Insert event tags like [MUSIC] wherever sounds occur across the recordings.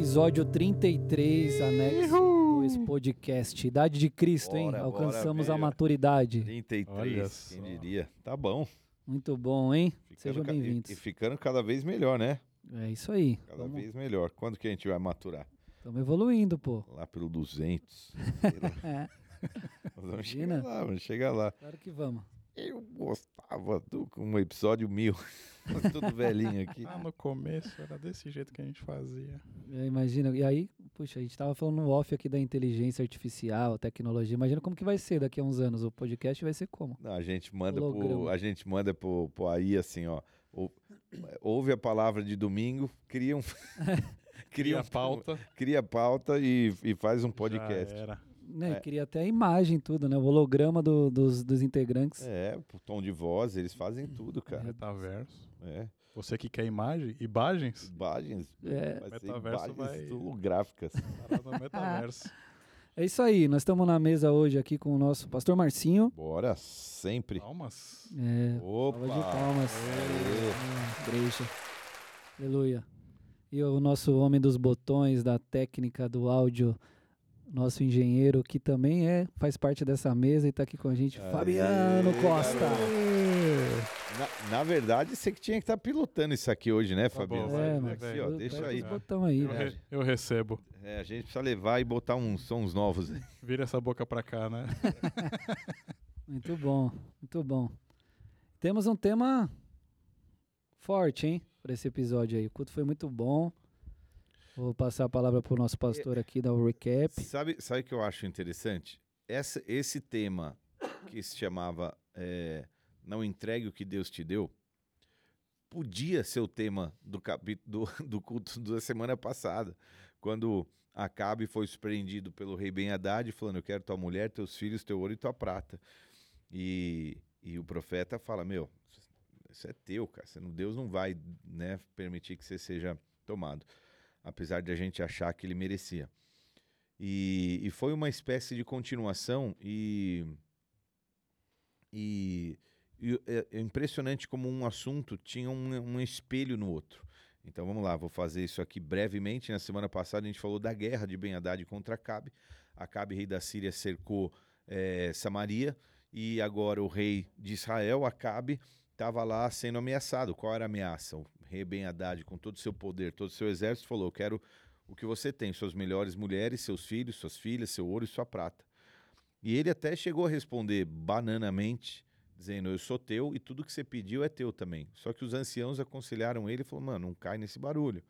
Episódio 33, anexo 2 podcast. Idade de Cristo, hein? Bora, Alcançamos bora, a maturidade. 33, Olha quem diria? Tá bom. Muito bom, hein? Ficando Sejam ca- e- bem-vindos. E, ficando cada vez melhor, né? É isso aí. Cada vez melhor. Quando que a gente vai maturar? Estamos evoluindo, pô. Lá pelo 200. sei lá. É, Nós vamos Imagina. chegar lá, vamos chegar lá. claro que vamos. Eu gostava do um episódio mil. [LAUGHS] Tudo velhinho aqui. Ah, no começo era desse jeito que a gente fazia. É, imagina. E aí, puxa, a gente tava falando no off aqui da inteligência artificial, tecnologia. Imagina como que vai ser daqui a uns anos. O podcast vai ser como? Não, a gente manda pro, a gente manda pro, pro aí assim, ó. ou- Ouve a palavra de domingo, cria um [LAUGHS] cria, Cria um, a pauta. cria pauta e, e faz um Já podcast. era. Né? É. Queria até a imagem, tudo, né? O holograma do- dos, dos integrantes. É, o tom de voz, eles fazem tudo, cara. Metaverso. É. Você que quer imagem, imagens, Imagens, É. vai Metaverso imagens vai- parada no metaverso. [LAUGHS] É isso aí. Nós estamos na mesa hoje aqui com o nosso pastor Marcinho. Bora, sempre. Palmas. É, Opa! salva de palmas. Aê. É, igreja. Aleluia. E o nosso homem dos botões, da técnica do áudio, nosso engenheiro, que também é, faz parte dessa mesa e está aqui com a gente, Aê, Fabiano Costa. Na, na verdade, você que tinha que estar pilotando isso aqui hoje, né, Tá Fabiano? bom, É, mas Aqui, ó, deixa aí. botão aí. Eu, velho. re- eu recebo. É, a gente precisa levar e botar uns sons novos. aí. Vira essa boca pra cá, né? [LAUGHS] Muito bom, muito bom. Temos um tema forte, hein, para esse episódio aí. O culto foi muito bom. Vou passar a palavra para o nosso pastor aqui, dar o recap. Sabe, sabe o que eu acho interessante? Essa, esse tema que se chamava é, Não entregue o que Deus te deu, podia ser o tema do, capi- do, do culto da semana passada, quando Acabe foi surpreendido pelo rei Ben Haddad, falando: Eu quero tua mulher, teus filhos, teu ouro e tua prata. E, e o profeta fala: Meu, isso é teu, cara. Deus não vai né, permitir que você seja tomado. Apesar de a gente achar que ele merecia. E, e foi uma espécie de continuação e, e, e é, é impressionante como um assunto tinha um, um espelho no outro. Então vamos lá, vou fazer isso aqui brevemente. Na semana passada a gente falou da guerra de Ben Haddad contra Acabe. Acabe, rei da Síria, cercou eh, Samaria e agora o rei de Israel, Acabe, estava lá sendo ameaçado. Qual era a ameaça? O rei Ben Haddad, com todo o seu poder, todo o seu exército, falou: quero o que você tem, suas melhores mulheres, seus filhos, suas filhas, seu ouro e sua prata. E ele até chegou a responder bananamente, dizendo: Eu sou teu e tudo que você pediu é teu também. Só que os anciãos aconselharam ele e falou: Mano, não cai nesse barulho.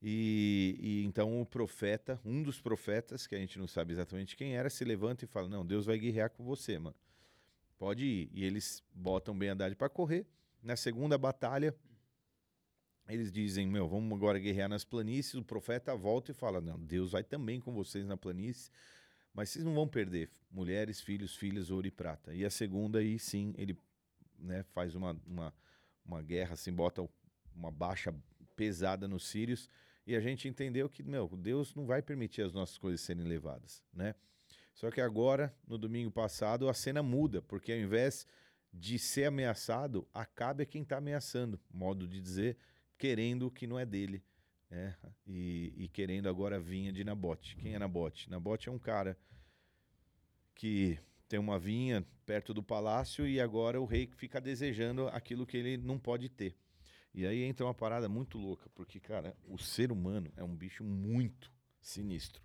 E, e então o profeta, um dos profetas, que a gente não sabe exatamente quem era, se levanta e fala: Não, Deus vai guerrear com você, mano. Pode ir. E eles botam Ben Haddad para correr. Na segunda batalha, eles dizem: Meu, vamos agora guerrear nas planícies. O profeta volta e fala: Não, Deus vai também com vocês na planície, mas vocês não vão perder mulheres, filhos, filhas, ouro e prata. E a segunda, aí sim, ele né, faz uma, uma, uma guerra, assim, bota uma baixa pesada nos sírios. E a gente entendeu que, meu, Deus não vai permitir as nossas coisas serem levadas, né? Só que agora, no domingo passado, a cena muda, porque ao invés de ser ameaçado, Acabe quem está ameaçando, modo de dizer, querendo o que não é dele, né? E, e querendo agora vinha de Nabote. Quem é Nabote? Nabote é um cara que tem uma vinha perto do palácio e agora o rei fica desejando aquilo que ele não pode ter. E aí entra uma parada muito louca, porque, cara, o ser humano é um bicho muito sinistro.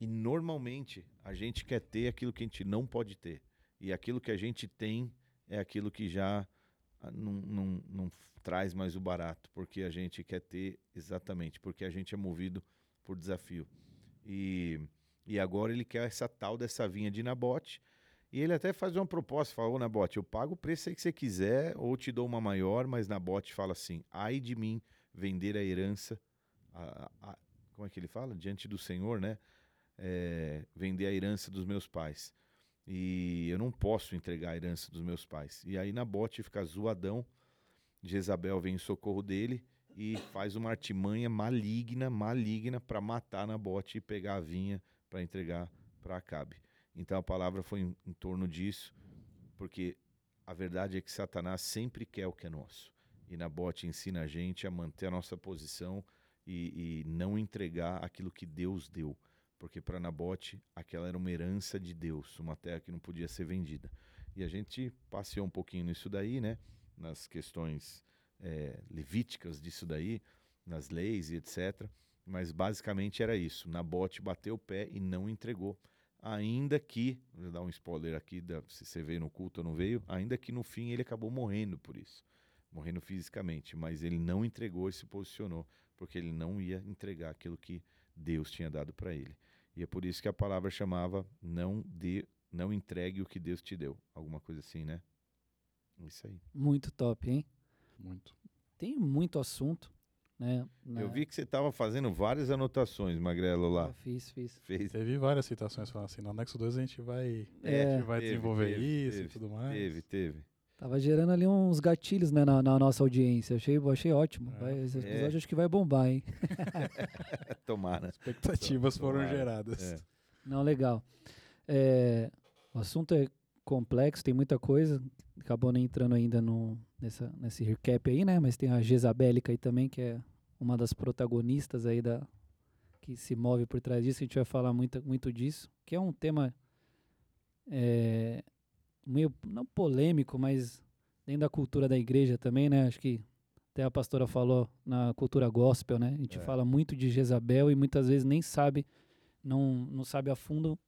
E normalmente a gente quer ter aquilo que a gente não pode ter. E aquilo que a gente tem é aquilo que já ah, não, não, não traz mais o barato, porque a gente quer ter exatamente, porque a gente é movido por desafio. E, e agora ele quer essa tal dessa vinha de Nabote. E ele até faz uma proposta, fala, Nabote, eu pago o preço aí que você quiser, ou te dou uma maior, mas Nabote fala assim, ai de mim vender a herança, a- a- como é que ele fala? Diante do Senhor, né? É, vender a herança dos meus pais. E eu não posso entregar a herança dos meus pais. E aí Nabote fica zoadão, Jezabel vem em socorro dele e faz uma artimanha maligna, maligna, para matar Nabote e pegar a vinha para entregar para Acabe. Então a palavra foi em, em torno disso, porque a verdade é que Satanás sempre quer o que é nosso. E Nabote ensina a gente a manter a nossa posição e, e não entregar aquilo que Deus deu. Porque para Nabote, aquela era uma herança de Deus, uma terra que não podia ser vendida. E a gente passeou um pouquinho nisso daí, né? Nas questões é, levíticas disso daí, nas leis e etc. Mas basicamente era isso. Nabote bateu o pé e não entregou. Ainda que, vou dar um spoiler aqui, da, se você veio no culto ou não veio, ainda que no fim ele acabou morrendo por isso. Morrendo fisicamente, mas ele não entregou e se posicionou, porque ele não ia entregar aquilo que Deus tinha dado para ele. E é por isso que a palavra chamava não de não entregue o que Deus te deu. Alguma coisa assim, né? Isso aí. Muito top, hein? Muito. Tem muito assunto, né? na- Eu vi que você estava fazendo várias anotações, Magrelo, lá. Eu fiz, fiz. Fez. Teve várias citações falando assim, no anexo 2 a gente vai, É, a gente vai teve, desenvolver teve, isso teve, e tudo mais. Teve, teve. Tava gerando ali uns gatilhos né, na, na nossa audiência. Achei, achei ótimo. É. Vai, esse É. episódio acho que vai bombar, hein? [LAUGHS] [LAUGHS] Tomara. Expectativas foram Tomara. geradas. É. Não, legal. É, o assunto é complexo, tem muita coisa. Acabou nem entrando ainda no, nessa, nesse recap aí, né? Mas tem a Jezabélica aí também, que é uma das protagonistas aí da que se move por trás disso. A gente vai falar muito, muito disso, que é um tema é, meio não polêmico, mas dentro da cultura da igreja também, né? Acho que até a pastora falou na cultura gospel, né? A gente É. fala muito de Jezabel e muitas vezes nem sabe, não, não sabe a fundo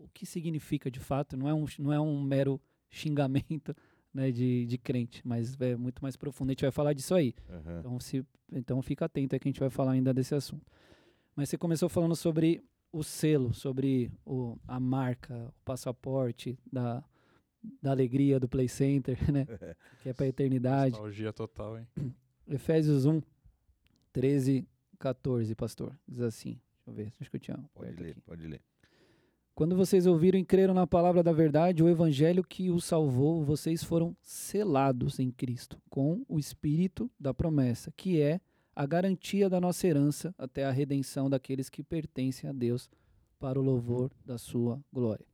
o que significa de fato. Não é um, não é um mero [LAUGHS] xingamento né, de, de crente, mas é muito mais profundo. A gente vai falar disso aí. Aham. Então, se, então fica atento aí que a gente vai falar ainda desse assunto. Mas você começou falando sobre o selo, sobre o, a marca, o passaporte da, da alegria do Play Center, [LAUGHS] né? [LAUGHS] que é para a eternidade. Nostalgia total, hein? [CLEARS THROAT] Efésios 1, 13, 14, pastor. Diz assim. Deixa eu ver, acho que eu tinha Pode ler, aqui. pode ler. Quando vocês ouviram e creram na palavra da verdade, o evangelho que os salvou, vocês foram selados em Cristo com o espírito da promessa, que é a garantia da nossa herança até a redenção daqueles que pertencem a Deus para o louvor da sua glória.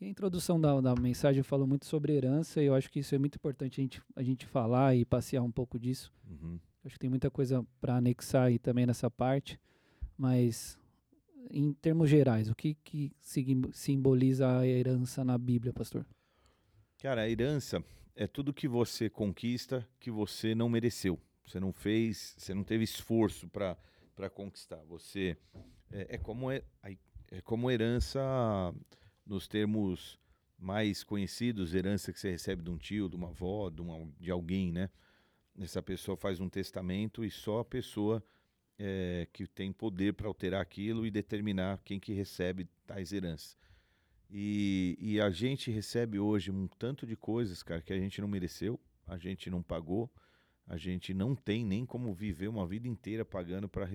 E a introdução da, da mensagem falou muito sobre herança e eu acho que isso é muito importante a gente, a gente falar e passear um pouco disso. Uhum. Acho que tem muita coisa para anexar aí também nessa parte, mas em termos gerais, o que, que simboliza a herança na Bíblia, pastor? Cara, a herança é tudo que você conquista que você não mereceu. Você não fez, você não teve esforço para conquistar. Você é, é como é, é como herança nos termos mais conhecidos, herança que você recebe de um tio, de uma avó, de, uma, de alguém, né? Essa pessoa faz um testamento e só a pessoa é, que tem poder para alterar aquilo e determinar quem que recebe tais heranças. E, e a gente recebe hoje um tanto de coisas, cara, que a gente não mereceu, a gente não pagou, a gente não tem nem como viver uma vida inteira pagando para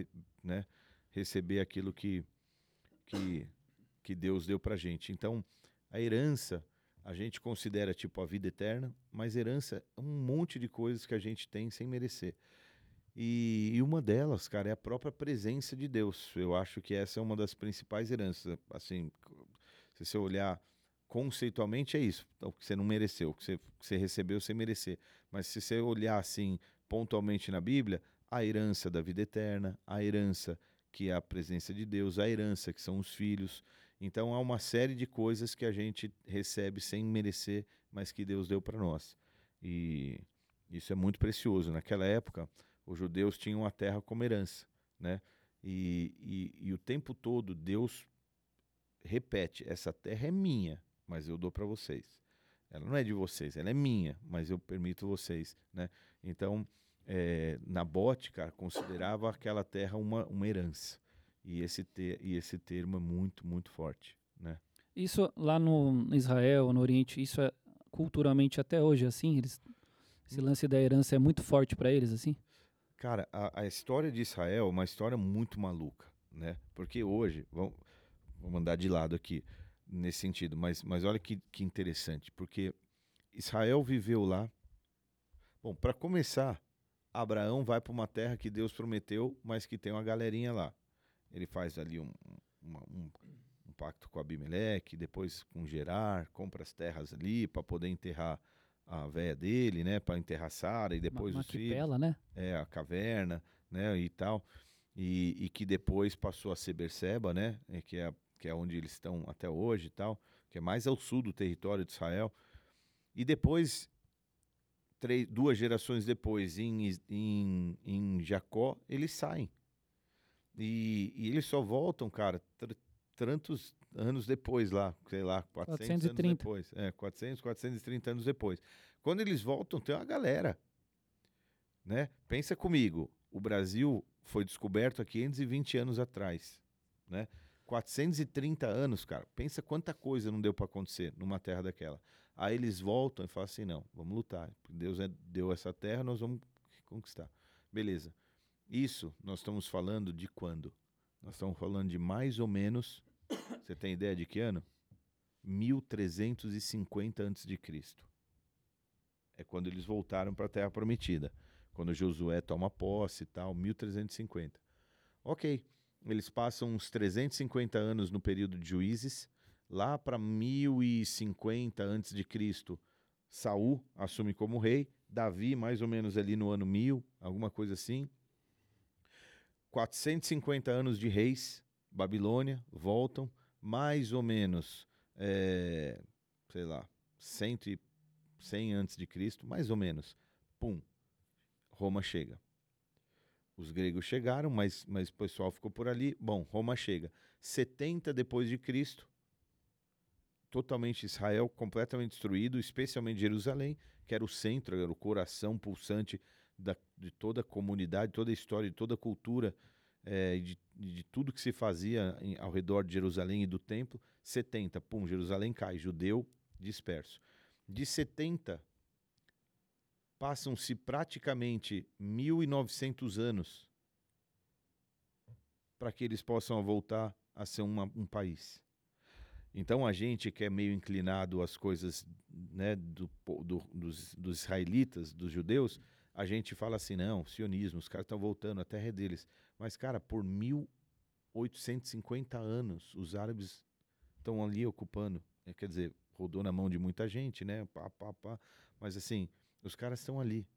né, receber aquilo que, que, que Deus deu pra gente. Então, a herança a gente considera tipo a vida eterna, mas herança é um monte de coisas que a gente tem sem merecer. E, e uma delas, cara, é a própria presença de Deus. Eu acho que essa é uma das principais heranças. Assim, se você olhar conceitualmente, é isso. O que você não mereceu, o que você, que você recebeu sem merecer. Mas se você olhar assim, pontualmente na Bíblia, a herança da vida eterna, a herança que é a presença de Deus, a herança que são os filhos. Então há uma série de coisas que a gente recebe sem merecer, mas que Deus deu para nós. E isso é muito precioso. Naquela época, os judeus tinham a terra como herança, né? E, e, e o tempo todo Deus repete: essa terra é minha, mas eu dou para vocês. Ela não é de vocês, ela é minha, mas eu permito vocês, né? Então, é, Nabote, cara, considerava aquela terra uma, uma herança. E esse, te, e esse termo é muito, muito forte, né? Isso lá no Israel, no Oriente, isso é culturalmente até hoje assim? Eles, esse lance da herança é muito forte para eles, assim? Cara, a, a história de Israel é uma história muito maluca, né? Porque hoje, vamos, vamos andar de lado aqui nesse sentido, mas, mas olha que, que interessante, porque Israel viveu lá. Bom, para começar, Abraão vai para uma terra que Deus prometeu, mas que tem uma galerinha lá. Ele faz ali um, uma- um, um pacto com Abimeleque, depois com Gerar, compra as terras ali para poder enterrar a véia dele, né? Para enterrar Sara e depois Ma- os filhos né? é, a caverna, né, e tal. e, e que depois passou a ser Berseba, né? É, que, é, que é onde eles estão até hoje e tal, que é mais ao sul do território de Israel. E depois, três, duas gerações depois, em, em, em Jacó, eles saem. E, e eles só voltam, cara, tantos anos depois lá, sei lá, 400 anos 430. depois. É, 400, 430 anos depois. Quando eles voltam, tem uma galera, né? Pensa comigo, o Brasil foi descoberto há 520 anos atrás, né? 430 anos, cara. Pensa quanta coisa não deu para acontecer numa terra daquela. Aí eles voltam e falam assim: não, vamos lutar. Deus é- deu essa terra, nós vamos conquistar. Beleza. Isso nós estamos falando de quando? Nós estamos falando de mais ou menos. Você tem ideia de que ano? 1350 antes de Cristo. É quando eles voltaram para a Terra Prometida. Quando Josué toma posse e tal, 1350. Ok. Eles passam uns 350 anos no período de juízes. Lá para 1050 antes de Cristo, Saul assume como rei. Davi, mais ou menos ali no ano 1000, alguma coisa assim. 450 anos de reis, Babilônia, voltam. Mais ou menos, eh, sei lá, 100, e- 100 antes de Cristo, mais ou menos. Pum, Roma chega. Os gregos chegaram, mas, mas o pessoal ficou por ali. Bom, Roma chega. 70 depois de Cristo, totalmente Israel completamente destruído, especialmente Jerusalém, que era o centro, era o coração pulsante da, de toda a comunidade, toda a história, de toda a cultura, eh, de, de tudo que se fazia em- ao redor de Jerusalém e do templo. 70, pum, Jerusalém cai, judeu disperso. De 70 passam-se praticamente 1.900 anos para que eles possam voltar a ser uma- um país. Então a gente que é meio inclinado às coisas né, do, do- dos, dos israelitas, dos judeus, a gente fala assim, não, sionismo, os caras estão voltando, a terra é deles. Mas, cara, por 1850 anos, os árabes estão ali ocupando. É, Quer dizer, rodou na mão de muita gente, né? Pá, pá, pá. Mas assim, os caras estão ali.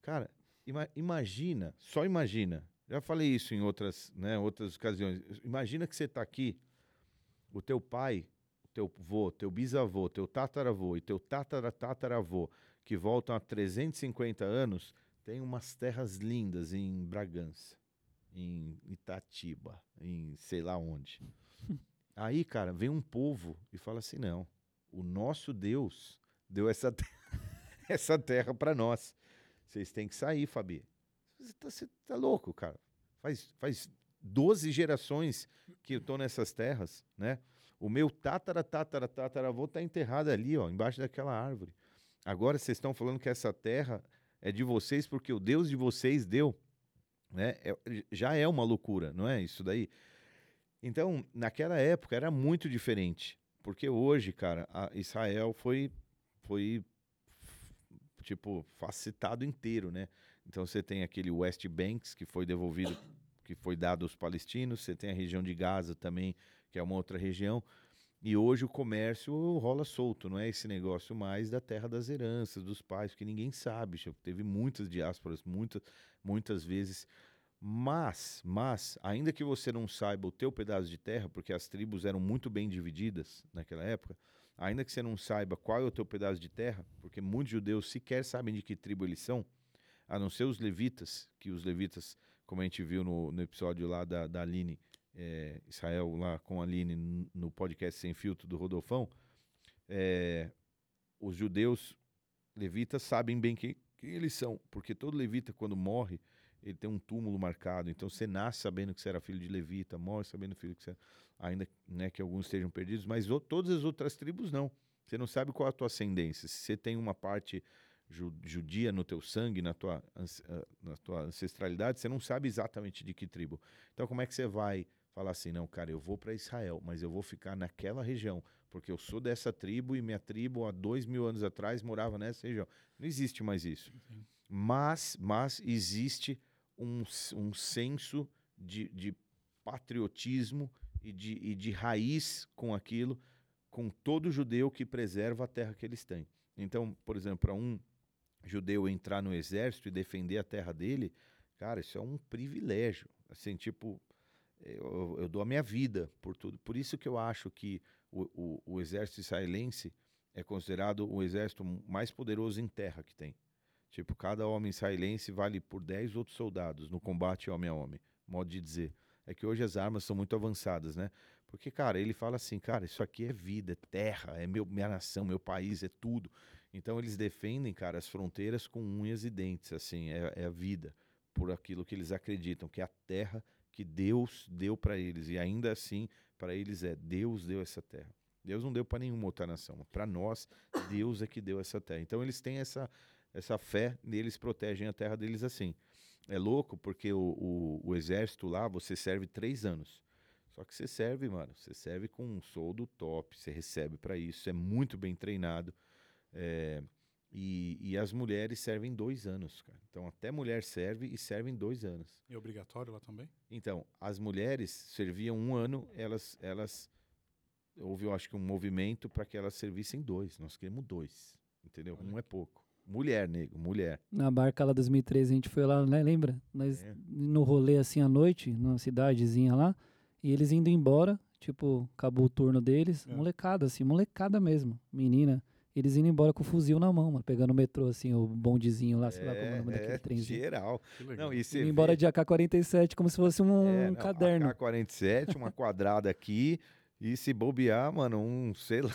Cara, ima- imagina, só imagina. Já falei isso em outras, né, outras ocasiões. Imagina que você está aqui, o teu pai, o teu avô, teu bisavô, teu tataravô e teu tataratataravô, que voltam a 350 anos, tem umas terras lindas em Bragança, em Itatiba, em sei lá onde. Aí, cara, vem um povo e fala assim: não, o nosso Deus deu essa, te- [LAUGHS] essa terra para nós. Vocês têm que sair, Fabi. Você tá, você tá louco, cara. Faz, faz 12 gerações que eu tô nessas terras, né? O meu tatara, tatara, tataravô tá enterrado ali, ó, embaixo daquela árvore. Agora vocês estão falando que essa terra é de vocês porque o Deus de vocês deu, né? É- já é uma loucura, não é isso daí? Então, naquela época era muito diferente, porque hoje, cara, Israel foi foi tipo facetado inteiro, né? Então você tem aquele West Banks que foi devolvido, que foi dado aos palestinos, você tem a região de Gaza também, que é uma outra região. E hoje o comércio rola solto, não é esse negócio mais da terra das heranças, dos pais, que ninguém sabe. Teve muitas diásporas, muitas, muitas vezes. Mas, mas, ainda que você não saiba o teu pedaço de terra, porque as tribos eram muito bem divididas naquela época, ainda que você não saiba qual é o teu pedaço de terra, porque muitos judeus sequer sabem de que tribo eles são, a não ser os levitas, que os levitas, como a gente viu no, no episódio lá da, da Aline, é, Israel lá com a Aline no podcast Sem Filtro do Rodolfão, é, os judeus levitas sabem bem quem, quem eles são, porque todo levita, quando morre, ele tem um túmulo marcado. Então você nasce sabendo que você era filho de levita, morre sabendo filho que você ainda né, que alguns estejam perdidos, mas o- todas as outras tribos não. Você não sabe qual é a tua ascendência. Se você tem uma parte ju- judia no teu sangue, na tua, ah, na tua ancestralidade, você não sabe exatamente de que tribo. Então como é que você vai falar assim, não, cara, eu vou para Israel, mas eu vou ficar naquela região, porque eu sou dessa tribo e minha tribo há dois mil anos atrás morava nessa região. Não existe mais isso. Mas, mas existe um, um senso de, de patriotismo e de, e de raiz com aquilo, com todo judeu que preserva a terra que eles têm. Então, por exemplo, para um judeu entrar no exército e defender a terra dele, cara, isso é um privilégio. Assim, tipo, eu, eu dou a minha vida por tudo. Por isso que eu acho que o, o, o exército israelense é considerado o exército mais poderoso em terra que tem. Tipo, cada homem israelense vale por 10 outros soldados no combate homem a homem. Modo de dizer. É que hoje as armas são muito avançadas, né? Porque, cara, ele fala assim, cara, isso aqui é vida, é terra, é meu, minha nação, meu país, é tudo. Então eles defendem, cara, as fronteiras com unhas e dentes, assim, é, é a vida, por aquilo que eles acreditam, que é a terra que Deus deu para eles. E ainda assim, para eles é Deus deu essa terra. Deus não deu para nenhuma outra nação. Para nós, Deus é que deu essa terra. Então eles têm essa, essa fé neles, protegem a terra deles assim. É louco porque o, o, o exército lá, você serve três anos. Só que você serve, mano, você serve com um soldo top, você recebe para isso, é muito bem treinado. É, e, e, as mulheres servem dois anos, cara. Então até mulher serve e servem dois anos. E obrigatório lá também? Então, as mulheres serviam um ano, elas, elas houve, eu acho que um movimento para que elas servissem dois. Nós queremos dois, entendeu? Olha. Um é pouco. Mulher, nego, mulher. Na barca lá 2013 a gente foi lá, né? Lembra? Nós é. no rolê assim à noite, numa cidadezinha lá. E eles indo embora, tipo, acabou o turno deles, é. molecada, assim, molecada mesmo, menina. Eles indo embora com o fuzil na mão, mano, pegando o metrô, assim, o bondezinho lá, sei é, lá como é o nome é, daquele trenzinho. geral. Não, e indo embora de AK-47 como se fosse um, é, não, caderno. AK-47, uma quadrada aqui, e se bobear, mano, um, sei lá...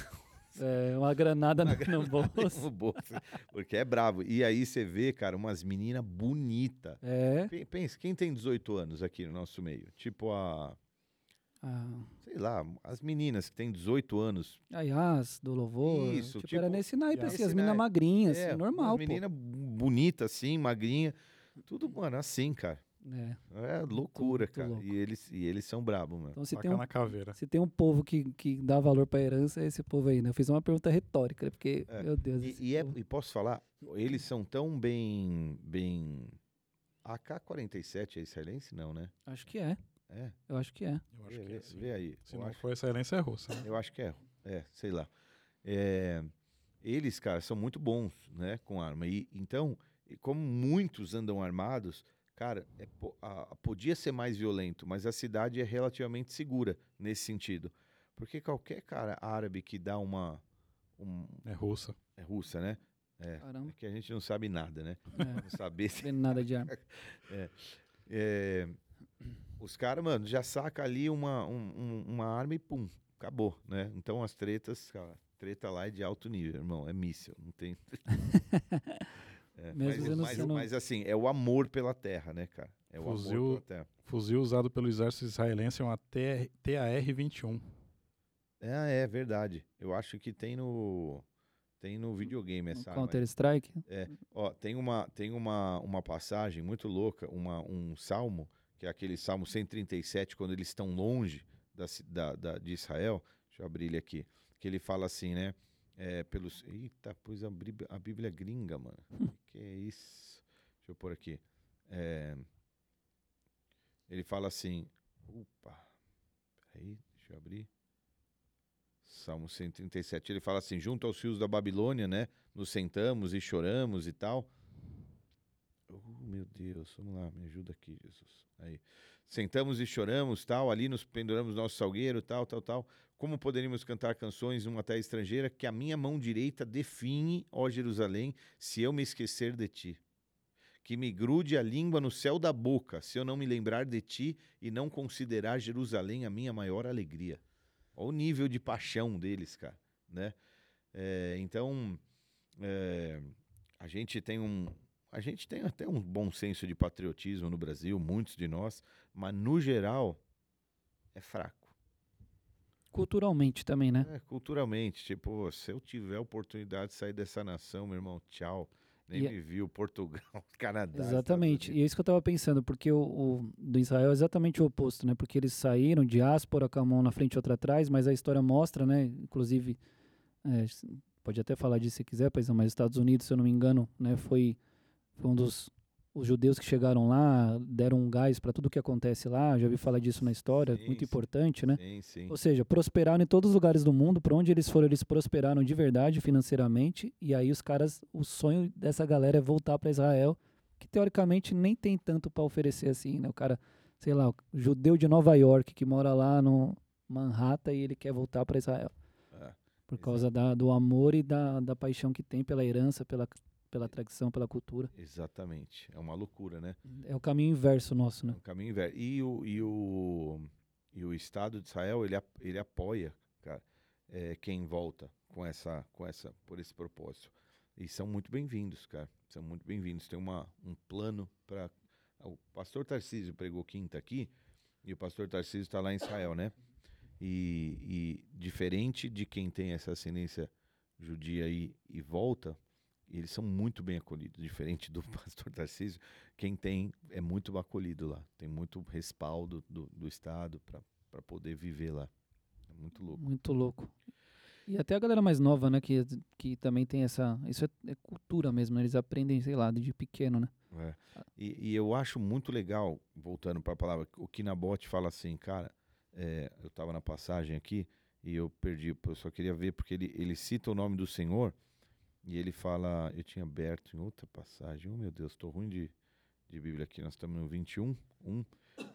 É, uma granada, uma no, granada no, bolso. no [LAUGHS] bolso. Porque é bravo. E aí você vê, cara, umas meninas bonitas. É. Pensa, quem tem 18 anos aqui no nosso meio? Tipo a ah. Sei lá, as meninas que têm 18 anos. A Yas, do Louvor. Isso, tipo, tipo era nesse naipe, assim, as meninas magrinhas, é, assim, normal. Menina bonita, assim, magrinha. Tudo, mano, assim, cara. É, é loucura, muito, cara. Muito e, eles, e eles são brabos, mano. Então, se tem, um, caveira. se tem um povo que, que dá valor pra herança, é esse povo aí, né? Eu fiz uma pergunta retórica, porque, é. meu Deus. E, e, é, e, posso falar, eles são tão bem. bem... AK-47 é israelense? Não, né? Acho que é. É? Eu acho que é. Eu acho vê, que é. Sim. Vê aí. Se eu não acho... for excelência, é russa. Né? Eu acho que é. É, sei lá. É, eles, cara, são muito bons, né, com arma. E, então, como muitos andam armados, cara, é, a, a, podia ser mais violento, mas a cidade é relativamente segura nesse sentido. Porque qualquer cara árabe que dá uma. Um, é russa. É russa, né? É, Caramba. é que a gente não sabe nada, né? É. Não saber se... nada de arma. [LAUGHS] é, é, os caras, mano, já saca ali uma, um, uma arma e pum, acabou, né? Então as tretas, cara, treta lá é de alto nível, irmão, é míssil, não tem. [LAUGHS] é, Mesmo mas, mas, mas, assim, é o amor pela terra, né, cara? É o fuzil, amor pela terra. Fuzil usado pelo exército israelense é uma TAR-21. É, é verdade. Eu acho que tem no tem no videogame essa Counter Strike. É, ó, tem uma tem uma, uma passagem muito louca, uma, um salmo que é aquele Salmo 137, quando eles estão longe da, da, da, de Israel. Deixa eu abrir ele aqui. Que ele fala assim, né? É, pelos. Eita, pois a, a Bíblia gringa, mano. [LAUGHS] que é isso? Deixa eu pôr aqui. É, ele fala assim. Opa, peraí, deixa eu abrir. Salmo 137. Ele fala assim: junto aos fios da Babilônia, né? Nos sentamos e choramos e tal. Meu Deus, vamos lá, me ajuda aqui, Jesus. Aí. Sentamos e choramos, tal, ali nos penduramos nosso salgueiro, tal, tal, tal. Como poderíamos cantar canções numa terra estrangeira que a minha mão direita define, ó Jerusalém, se eu me esquecer de ti? Que me grude a língua no céu da boca, se eu não me lembrar de ti e não considerar Jerusalém a minha maior alegria. Olha o nível de paixão deles, cara, né? É, então, é, a gente tem um, a gente tem até um bom senso de patriotismo no Brasil, muitos de nós, mas no geral é fraco. Culturalmente também, né? É, culturalmente. Tipo, se eu tiver oportunidade de sair dessa nação, meu irmão, tchau. Nem e... Me viu, Portugal, [LAUGHS] Canadá. Exatamente. E é isso que eu estava pensando, porque o, o, do Israel é exatamente o oposto, né? Porque eles saíram, diáspora, com a mão na frente e outra atrás, mas a história mostra, né? Inclusive, é, pode até falar disso se quiser, mas os Estados Unidos, se eu não me engano, né? Foi foi um dos os judeus que chegaram lá, deram um gás para tudo que acontece lá. Já ouvi falar disso na história, sim, muito sim. importante, né? Sim, sim. Ou seja, prosperaram em todos os lugares do mundo, para onde eles foram, eles prosperaram de verdade financeiramente. E aí os caras, o sonho dessa galera é voltar para Israel, que teoricamente nem tem tanto para oferecer assim, né? O cara sei lá, judeu de Nova York que mora lá no Manhattan e ele quer voltar para Israel. É, Por causa da, do amor e da, da paixão que tem pela herança, pela, pela tradição, pela cultura. exatamente. É uma loucura, né? É o caminho inverso nosso, É né? um caminho inverso. E o, e o, e o Estado de Israel, ele, ele apoia, cara, é, quem volta com essa, com essa, por esse propósito. E são muito bem-vindos, cara. São muito bem-vindos. Tem uma, um plano para. O pastor Tarcísio pregou quinta aqui, e o pastor Tarcísio está lá em Israel, né? E, e diferente de quem tem essa ascendência judia e, e volta, eles são muito bem acolhidos. Diferente do [LAUGHS] pastor Tarcísio, quem tem é muito acolhido lá. Tem muito respaldo do, do Estado para poder viver lá. É muito louco. Muito louco. E até a galera mais nova, né? Que, que também tem essa. Isso é, é cultura mesmo, né? Eles aprendem, sei lá, de pequeno, né? É. E, e eu acho muito legal, voltando para a palavra, o Kinabote fala assim, cara, é, eu estava na passagem aqui e eu perdi, eu só queria ver, porque ele, ele cita o nome do Senhor e ele fala, eu tinha aberto em outra passagem, oh meu Deus, estou ruim de, de Bíblia aqui, nós estamos no 21, 1,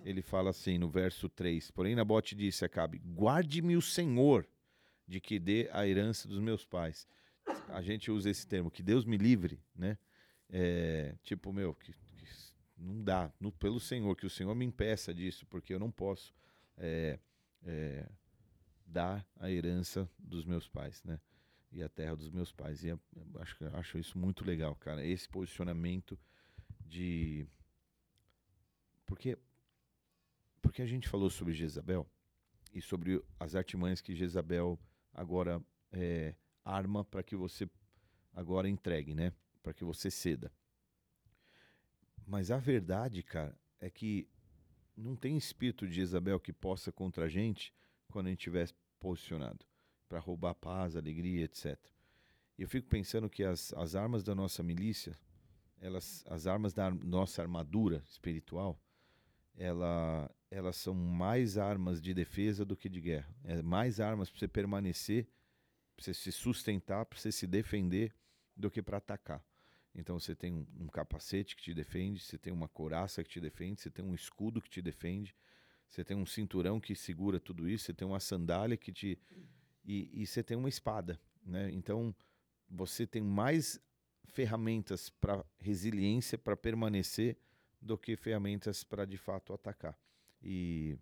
ele fala assim, no verso 3, porém Nabote disse a guarde-me o Senhor de que dê a herança dos meus pais. A gente usa esse termo, que Deus me livre, né? É, tipo, meu, que, que não dá, no- pelo Senhor, que o Senhor me impeça disso, porque eu não posso é, é, dar a herança dos meus pais, né? E a terra dos meus pais. E é- eu acho, que- acho isso muito legal, cara. Esse posicionamento de. Porque, porque a gente falou sobre Jezabel e sobre as artimanhas que Jezabel agora é, arma para que você agora entregue, né? Para que você ceda. Mas a verdade, cara, é que não tem espírito de Jezabel que possa contra a gente quando a gente estiver posicionado para roubar paz, alegria, etc. Eu fico pensando que as, as armas da nossa milícia, elas, as armas da nossa armadura espiritual, ela, elas são mais armas de defesa do que de guerra. É mais armas para você permanecer, para você se sustentar, para você se defender, do que para atacar. Então você tem um, um capacete que te defende, você tem uma couraça que te defende, você tem um escudo que te defende, você tem um cinturão que segura tudo isso, você tem uma sandália que te. E, e você tem uma espada. Né? Então você tem mais ferramentas para resiliência, para permanecer, do que ferramentas para de fato atacar. E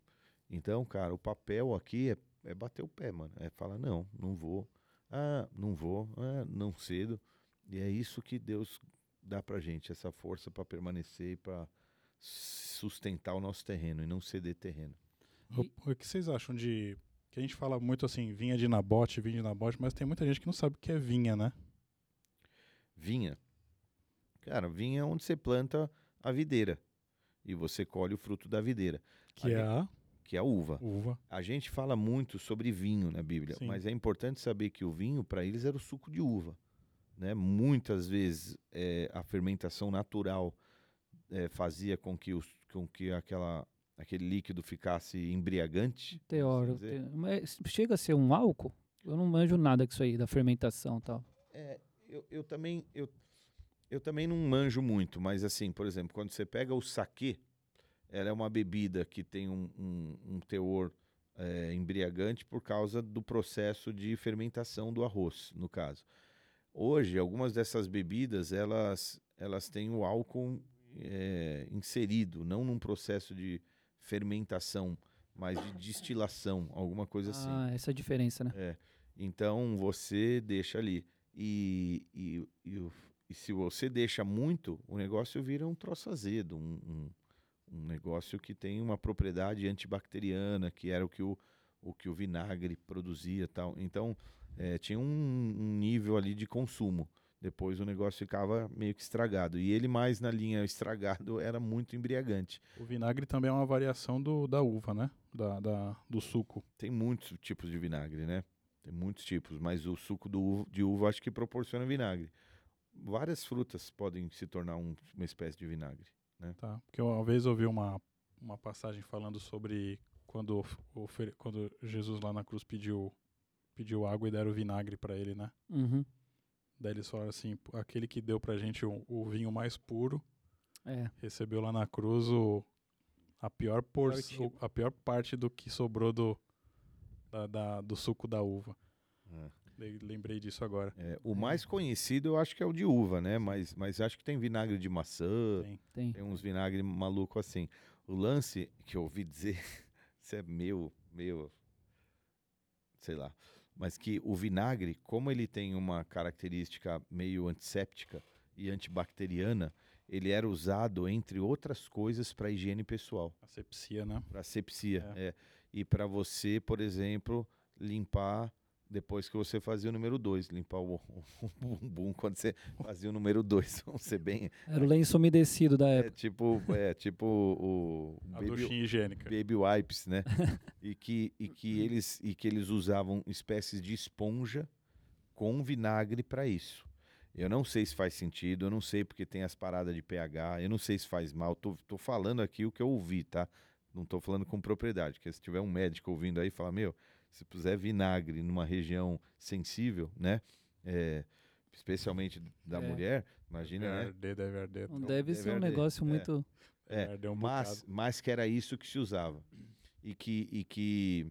então, cara, o papel aqui é, é bater o pé, mano. É falar, não, não vou. Ah, não vou. Ah, não cedo. E é isso que Deus dá pra gente, essa força para permanecer e para sustentar o nosso terreno e não ceder terreno. O que vocês acham de. Que a gente fala muito assim, vinha de Nabote, vinha de Nabote, mas tem muita gente que não sabe o que é vinha, né? Vinha. Cara, vinha é onde você planta a videira e você colhe o fruto da videira, Que A é a que é a uva. uva. A gente fala muito sobre vinho na Bíblia, Sim. mas é importante saber que o vinho, para eles, era o suco de uva. Né? Muitas vezes é, a fermentação natural é, fazia com que, os, com que aquela, aquele líquido ficasse embriagante. Teórico. te- Mas chega a ser um álcool? Eu não manjo nada com isso aí, da fermentação e tal. É, eu, eu também eu, eu também não manjo muito, mas assim, por exemplo, quando você pega o saquê, ela é uma bebida que tem um, um, um teor é, embriagante por causa do processo de fermentação do arroz, no caso. Hoje, algumas dessas bebidas, elas, elas têm o álcool é, inserido, não num processo de fermentação, mas de destilação, alguma coisa assim. Ah, essa é a diferença, né? É. Então você deixa ali. E, e, e, e se você deixa muito, o negócio vira um troço azedo, um, um, um negócio que tem uma propriedade antibacteriana, que era o que o, o, que o vinagre produzia tal. Então é, tinha um, um nível ali de consumo. Depois o negócio ficava meio que estragado. E ele mais na linha [LAUGHS] estragado era muito embriagante. O vinagre também é uma variação do, da uva, né? Da, da- do suco. Tem muitos tipos de vinagre, né? Tem muitos tipos, mas o suco do uva- de uva acho que proporciona vinagre. Várias frutas podem se tornar um- uma espécie de vinagre. Tá? Porque eu, uma vez ouvi uma, uma passagem falando sobre quando, quando Jesus lá na cruz pediu, pediu água e deram vinagre para ele, né? Uhum. Daí eles falaram assim, "Pô, aquele que deu pra gente o, o vinho mais puro, É. recebeu lá na cruz o, A pior, porção, a pior parte do que sobrou do, da, da- do suco da uva. É. Le- Lembrei disso agora. É, o mais conhecido eu acho que é o de uva, né? Mas, mas acho que tem vinagre de maçã, Tem. Tem. tem uns vinagre maluco assim. O lance que eu ouvi dizer, [LAUGHS] isso é meio, meio, sei lá, mas que o vinagre, como ele tem uma característica meio antisséptica e antibacteriana, ele era usado, entre outras coisas, para higiene pessoal. Asepsia, né? Para sepsia. É. E para você, por exemplo, limpar depois que você fazia o número 2, limpar o, [LAUGHS] o bumbum quando você fazia o número 2. [LAUGHS] Vamos ser bem. Era o lenço umedecido da É época. tipo, é, tipo o, o A baby, duchinha higiênica. baby wipes, né? [LAUGHS] e, que, e, que eles, e que eles usavam espécies de esponja com vinagre para isso. Eu não sei se faz sentido, eu não sei porque tem as paradas de pH, eu não sei se faz mal. Tô, tô falando aqui o que eu ouvi, tá? Não tô falando com propriedade, porque se tiver um médico ouvindo aí, fala, meu, se puser vinagre numa região sensível, né? É, especialmente da É. mulher, imagina, deve né? arder, deve arder. Não Então, deve deve ser um arder. negócio É. muito. É, arder um mas, mas que era isso que se usava. E que, e que,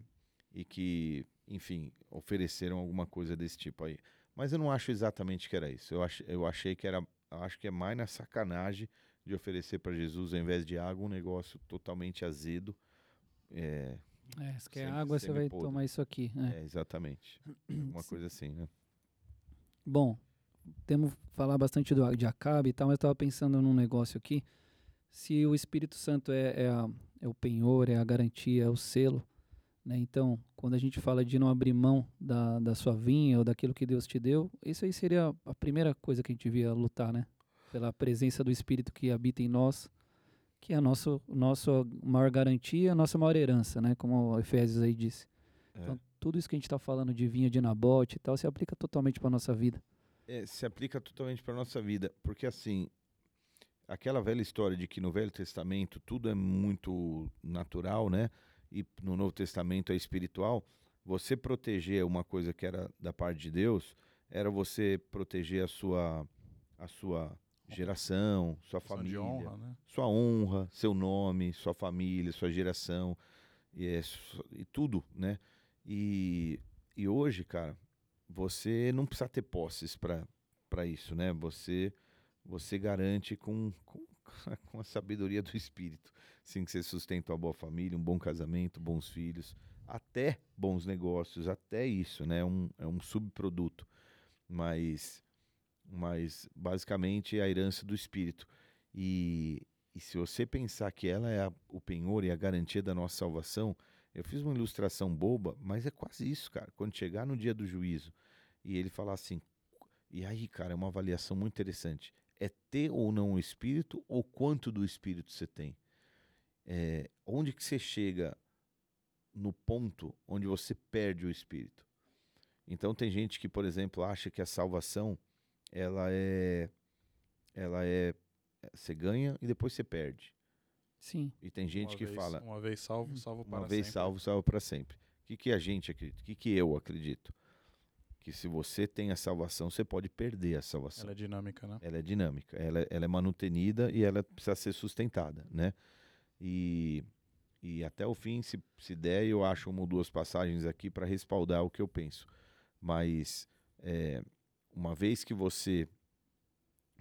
e que, enfim, ofereceram alguma coisa desse tipo aí. Mas eu não acho exatamente que era isso. Eu, ach, eu achei que era, eu acho que é mais na sacanagem de oferecer para Jesus, ao invés de água, um negócio totalmente azedo. É, É, se quer Sem- água, você vai tomar isso aqui. é. é, exatamente. Uma [CLEARS THROAT] coisa assim, né? Bom, temos que falar bastante do, de Acabe e tal, mas eu estava pensando num negócio aqui. Se o Espírito Santo é, é, a- é o penhor, é a garantia, é o selo, né? Então, quando a gente fala de não abrir mão da, da sua vinha ou daquilo que Deus te deu, isso aí seria a primeira coisa que a gente devia lutar, né? Pela presença do Espírito que habita em nós, que é a nosso, nossa maior garantia, a nossa maior herança, né? Como o Efésios aí disse. É. Então, tudo isso que a gente está falando de vinha de Nabote e tal, se aplica totalmente para nossa vida. É, se aplica totalmente para nossa vida, porque assim, aquela velha história de que no Velho Testamento tudo é muito natural, né? E no Novo Testamento é espiritual. Você proteger uma coisa que era da parte de Deus, era você proteger a sua a sua geração, sua família, honra, né? sua honra, seu nome, sua família, sua geração e, é e tudo, né? E, e hoje, cara, você não precisa ter posses para isso, né? Você você garante com, com, [LAUGHS] com a sabedoria do Espírito, sim que você sustenta uma boa família, um bom casamento, bons filhos, até bons negócios, até isso, né? Um, é um subproduto, mas mas basicamente é a herança do Espírito. E, e se você pensar que ela é a- o penhor e a garantia da nossa salvação, eu fiz uma ilustração boba, mas é quase isso, cara. Quando chegar no dia do juízo e ele falar assim, e aí, cara, é uma avaliação muito interessante. É ter ou não o Espírito ou quanto do Espírito você tem? É, onde que você chega no ponto onde você perde o Espírito? Então tem gente que, por exemplo, acha que a salvação ela é ela é você ganha e depois você perde. Sim. E tem gente Uma que vez- fala Uma vez salvo, salvo para uma vez sempre. salvo, salvo para sempre. O que, que a gente acredita? O que, que eu acredito? Que se você tem a salvação, você pode perder a salvação. Ela é dinâmica, né? Ela é dinâmica, ela, ela é manutenida e ela precisa ser sustentada, né? E, e até o fim, se, se der, eu acho uma ou duas passagens aqui para respaldar o que eu penso. Mas é, uma vez que você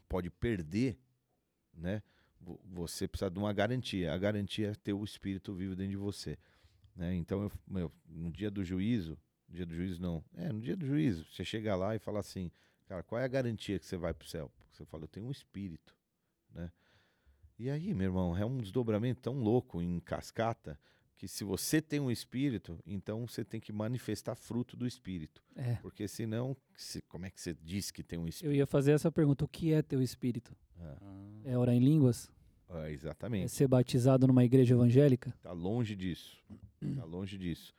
pode perder, né? vo- Você precisa de uma garantia. A garantia é ter o Espírito vivo dentro de você. Né? Então, eu, meu, no dia do juízo, no dia do juízo não, é, no dia do juízo, você chega lá e fala assim, Cara, qual é a garantia que você vai pro céu? Porque você fala, eu tenho um espírito, né? E aí, meu irmão, é um desdobramento tão louco em cascata que se você tem um espírito, então você tem que manifestar fruto do espírito. É. Porque senão, se- como é que você diz que tem um Eu espírito? ia fazer essa pergunta: o que é teu espírito? Ah, É orar em línguas? ah, É exatamente. ser batizado numa igreja evangélica? Tá longe disso. Tá longe disso.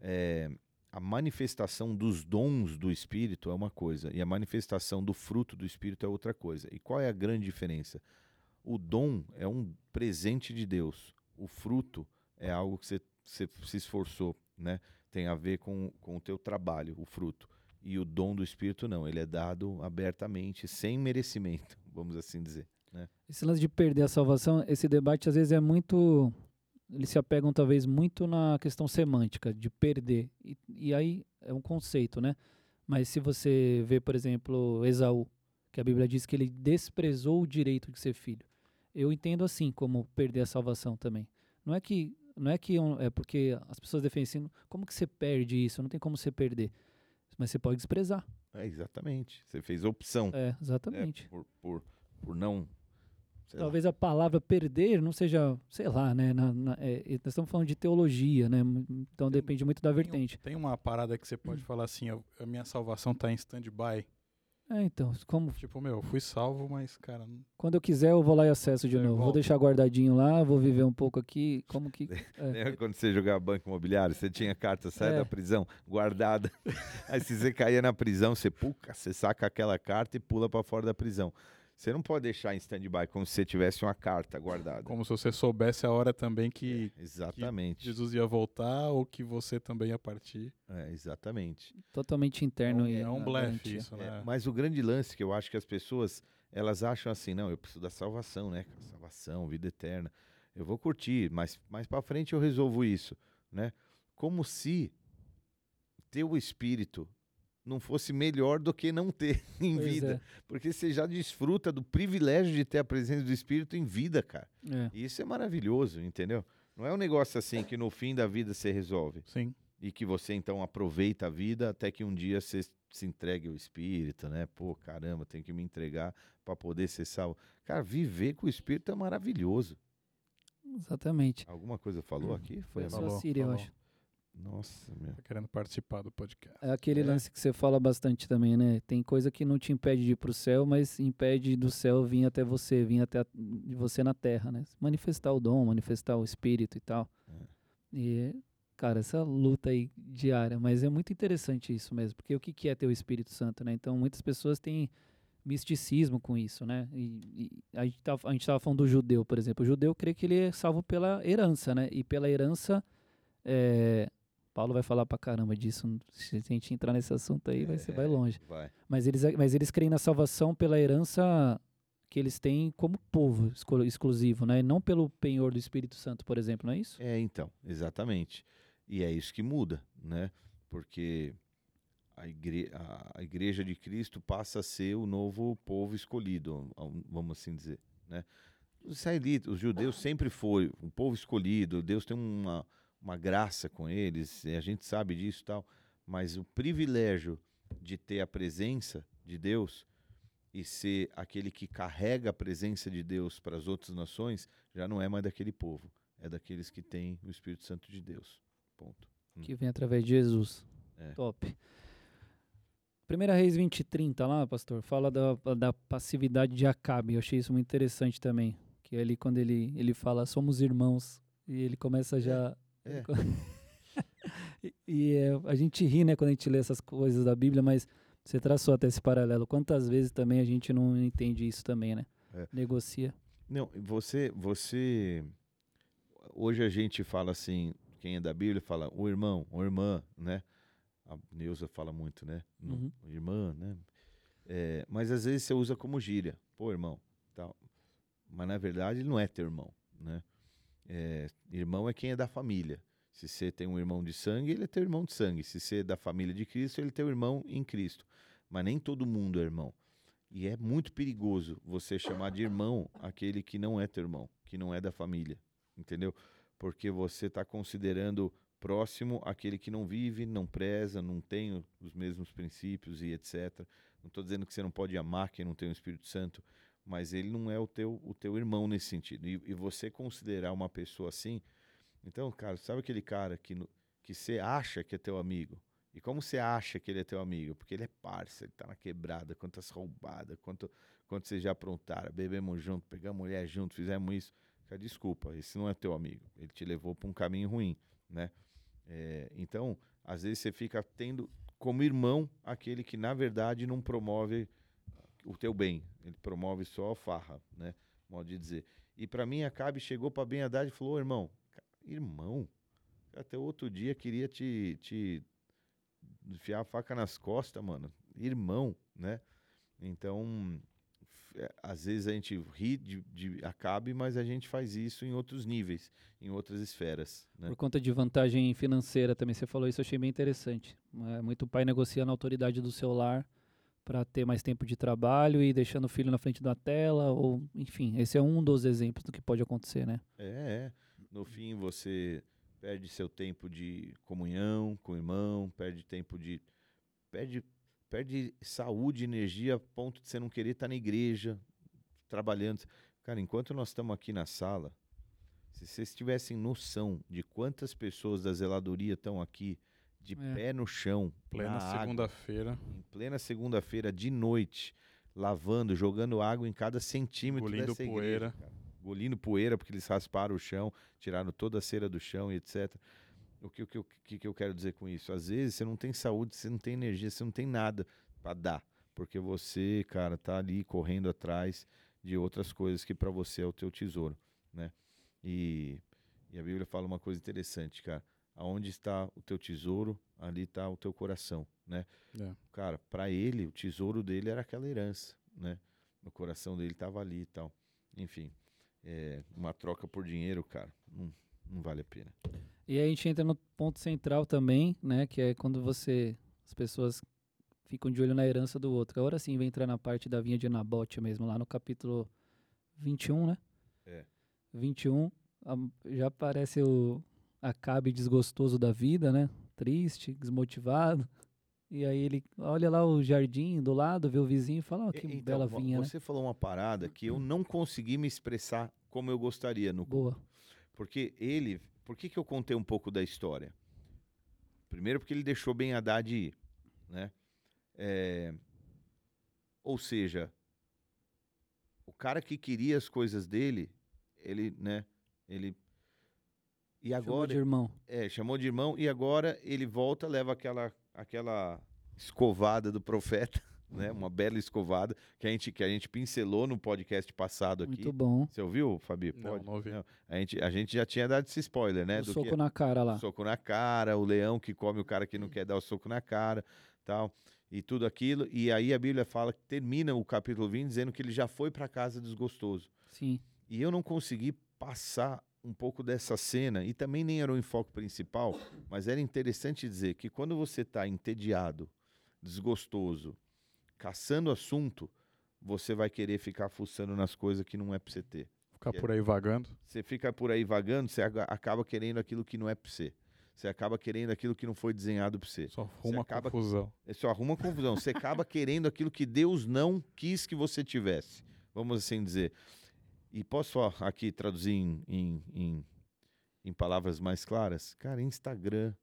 É, a manifestação dos dons do Espírito é uma coisa e a manifestação do fruto do Espírito é outra coisa. E qual é a grande diferença? O dom é um presente de Deus. O fruto é algo que você, você se esforçou, né? Tem a ver com, com o teu trabalho, o fruto. E o dom do Espírito não, ele é dado abertamente, sem merecimento, [LAUGHS] vamos assim dizer. Esse lance de perder a salvação, esse debate às vezes é muito eles se apegam talvez muito na questão semântica de perder. E, e aí é um conceito, né? Mas se você vê, por exemplo, Esaú, que a Bíblia diz que ele desprezou o direito de ser filho. Eu entendo assim como perder a salvação também. Não é que não é que é porque as pessoas defendem assim, como que você perde isso? Não tem como você perder. Mas você pode desprezar. É, exatamente. Você fez opção. É, exatamente. É, por, por, por não Talvez lá. a palavra perder não seja, sei lá, né? Na, na, é, nós estamos falando de teologia, né? Então tem, depende muito da vertente. Tem uma parada que você pode hum. falar assim: a minha salvação está em stand-by. É, então, como. Tipo, meu, fui salvo, mas, cara. Quando eu quiser, eu vou lá e acesso de novo. Vou deixar guardadinho lá, vou viver um pouco aqui. Como que. [LAUGHS] É. Lembra quando você jogava banco imobiliário? Você tinha carta, sai é. da prisão, guardada. [LAUGHS] Aí se você caía na prisão, você, puca, você saca aquela carta e pula para fora da prisão. Você não pode deixar em stand-by como se você tivesse uma carta guardada. Como se você soubesse a hora também que, é, exatamente. Que Jesus ia voltar ou que você também ia partir. É, exatamente. Totalmente interno. É, e é um blefe isso, né? É, mas o grande lance que eu acho que as pessoas, elas acham assim, não, eu preciso da salvação, né? Salvação, vida eterna. Eu vou curtir, mas mais para frente eu resolvo isso, né? Como se teu espírito não fosse melhor do que não ter [LAUGHS] em pois vida. É. Porque você já desfruta do privilégio de ter a presença do Espírito em vida, cara. É. E isso é maravilhoso, entendeu? Não é um negócio assim que no fim da vida você resolve. Sim. E que você então aproveita a vida até que um dia você se entregue ao Espírito, né? Pô, caramba, tem que me entregar para poder ser salvo. Cara, viver com o Espírito é maravilhoso. Exatamente. Alguma coisa falou aqui? Foi a sua Síria, eu acho. Nossa, meu. Tá querendo participar do podcast. É aquele é. lance que você fala bastante também, né? Tem coisa que não te impede de ir pro céu, mas impede do céu vir até você, vir até a, de você na terra, né? Manifestar o dom, manifestar o espírito e tal. É. E, cara, essa luta aí diária, mas é muito interessante isso mesmo, porque o que, que é ter o Espírito Santo, né? Então, muitas pessoas têm misticismo com isso, né? E, e a gente tava, a gente tava falando do judeu, por exemplo. O judeu crê que ele é salvo pela herança, né? E pela herança... É, Paulo vai falar pra caramba disso. Se a gente entrar nesse assunto aí, vai, ser, vai é, longe. Vai. Mas, eles, mas eles creem na salvação pela herança que eles têm como povo exclusivo, né? Não pelo penhor do Espírito Santo, por exemplo, não é isso? É, então, exatamente. E é isso que muda, né? Porque a, igre a igreja de Cristo passa a ser o novo povo escolhido, vamos assim dizer, né? Os israelitas, os judeus sempre foi um povo escolhido. Deus tem uma uma graça com eles, a gente sabe disso e tal, mas o privilégio de ter a presença de Deus e ser aquele que carrega a presença de Deus para as outras nações já não é mais daquele povo, é daqueles que têm o Espírito Santo de Deus. Ponto. Hum. Que vem através de Jesus. É. Top. Primeira Reis 20 e 30 lá, pastor, fala da, da passividade de Acabe. Eu achei isso muito interessante também. Que é ali quando ele, ele fala, somos irmãos. E ele começa já é. [LAUGHS] e, e é, a gente ri, né, quando a gente lê essas coisas da Bíblia, mas você traçou até esse paralelo. Quantas vezes também a gente não entende isso também, né? É. Negocia. Não, você, você. Hoje a gente fala assim, quem é da Bíblia fala o irmão, ou irmã, né? A Neuza fala muito, né? Uhum. Irmã, né? É, mas às vezes você usa como gíria, pô, irmão, tal. Mas na verdade ele não é teu irmão, né? É, irmão é quem é da família. Se você tem um irmão de sangue, ele é teu irmão de sangue. Se você é da família de Cristo, ele é teu irmão em Cristo. Mas nem todo mundo é irmão. E é muito perigoso você chamar de irmão aquele que não é teu irmão, que não é da família. Entendeu? Porque você está considerando próximo aquele que não vive, não preza, não tem os mesmos princípios e etc. Não estou dizendo que você não pode amar quem não tem o Espírito Santo, mas ele não é o teu, o teu irmão nesse sentido. E, e você considerar uma pessoa assim. Então, cara, sabe aquele cara que, que você acha que é teu amigo? E como você acha que ele é teu amigo? Porque ele é parça, ele tá na quebrada, quantas roubadas, quanto, quanto vocês já aprontaram, bebemos junto, pegamos mulher junto, fizemos isso. Cara, desculpa, esse não é teu amigo. Ele te levou para um caminho ruim, né? É, então, às vezes você fica tendo como irmão aquele que, na verdade, não promove o teu bem. Ele promove só farra, né? Modo de dizer. E para mim, Acabe chegou para Ben Haddad e falou: oh, irmão, irmão, até outro dia queria te, te enfiar a faca nas costas, mano. Irmão, né? Então, é, às vezes a gente ri de, de Acabe, mas a gente faz isso em outros níveis, em outras esferas. Né? Por conta de vantagem financeira também, você falou isso, eu achei bem interessante. É, muito pai negociando a autoridade do celular para ter mais tempo de trabalho e deixando o filho na frente da tela, ou enfim, esse é um dos exemplos do que pode acontecer, né? É, é. no fim você perde seu tempo de comunhão com o irmão, perde tempo de perde perde saúde, energia, a ponto de você não querer estar na igreja, trabalhando. Cara, enquanto nós estamos aqui na sala, se vocês tivessem noção de quantas pessoas da zeladoria estão aqui de É. pé no chão, Plena segunda-feira, em plena segunda-feira de noite, lavando, jogando água em cada centímetro Engolindo dessa igreja, poeira. cara. Engolindo poeira porque eles rasparam o chão, tiraram toda a cera do chão e etc. O que, o que, o que, que eu quero dizer com isso? Às vezes você não tem saúde, você não tem energia, você não tem nada para dar, porque você, cara, tá ali correndo atrás de outras coisas que para você é o teu tesouro, né? E, e a Bíblia fala uma coisa interessante, cara. Aonde está o teu tesouro, ali está o teu coração, né? É. Cara, para ele, o tesouro dele era aquela herança, né? O coração dele estava ali e tal. Enfim, é, uma troca por dinheiro, cara, não, não vale a pena. E aí a gente entra no ponto central também, né? Que é quando você. As pessoas ficam de olho na herança do outro. Agora sim vai entrar na parte da vinha de Nabote mesmo, lá no capítulo 21, né? É. 21. a- Já aparece o Acabe desgostoso da vida, né? Triste, desmotivado. E aí ele olha lá o jardim do lado, vê o vizinho e fala, ó, que E- bela vinha, né? Você falou uma parada que eu não consegui me expressar como eu gostaria no Boa. Porque ele. Por que, que eu contei um pouco da história? Primeiro, porque ele deixou bem Haddad ir. Né? É, ou seja, o cara que queria as coisas dele, ele, né? Ele. E Chamou agora. de irmão. É, chamou de irmão e agora ele volta, leva aquela, aquela escovada do profeta, [LAUGHS] né? Uma bela escovada que a gente, que a gente pincelou no podcast passado aqui. Muito bom. Você ouviu, Fabi? Não, Pode? não ouvi. A, gente, a gente já tinha dado esse spoiler, né? o do soco que- na cara lá. soco na cara, o leão que come o cara que não quer dar o soco na cara, tal, e tudo aquilo. E aí a Bíblia fala que termina o capítulo 20 dizendo que ele já foi para casa desgostoso. Sim. E eu não consegui passar um pouco dessa cena, e também nem era o enfoque principal, mas era interessante dizer que quando você está entediado, desgostoso, caçando assunto, você vai querer ficar fuçando nas coisas que não é para você ter. Ficar é- por aí vagando. Você fica por aí vagando, você acaba querendo aquilo que não é para você. Você acaba querendo aquilo que não foi desenhado para você. Só arruma acaba- confusão. Isso arruma confusão. Você acaba [LAUGHS] querendo aquilo que Deus não quis que você tivesse. Vamos assim dizer. E posso só aqui traduzir em, em, em, em palavras mais claras? Cara, Instagram.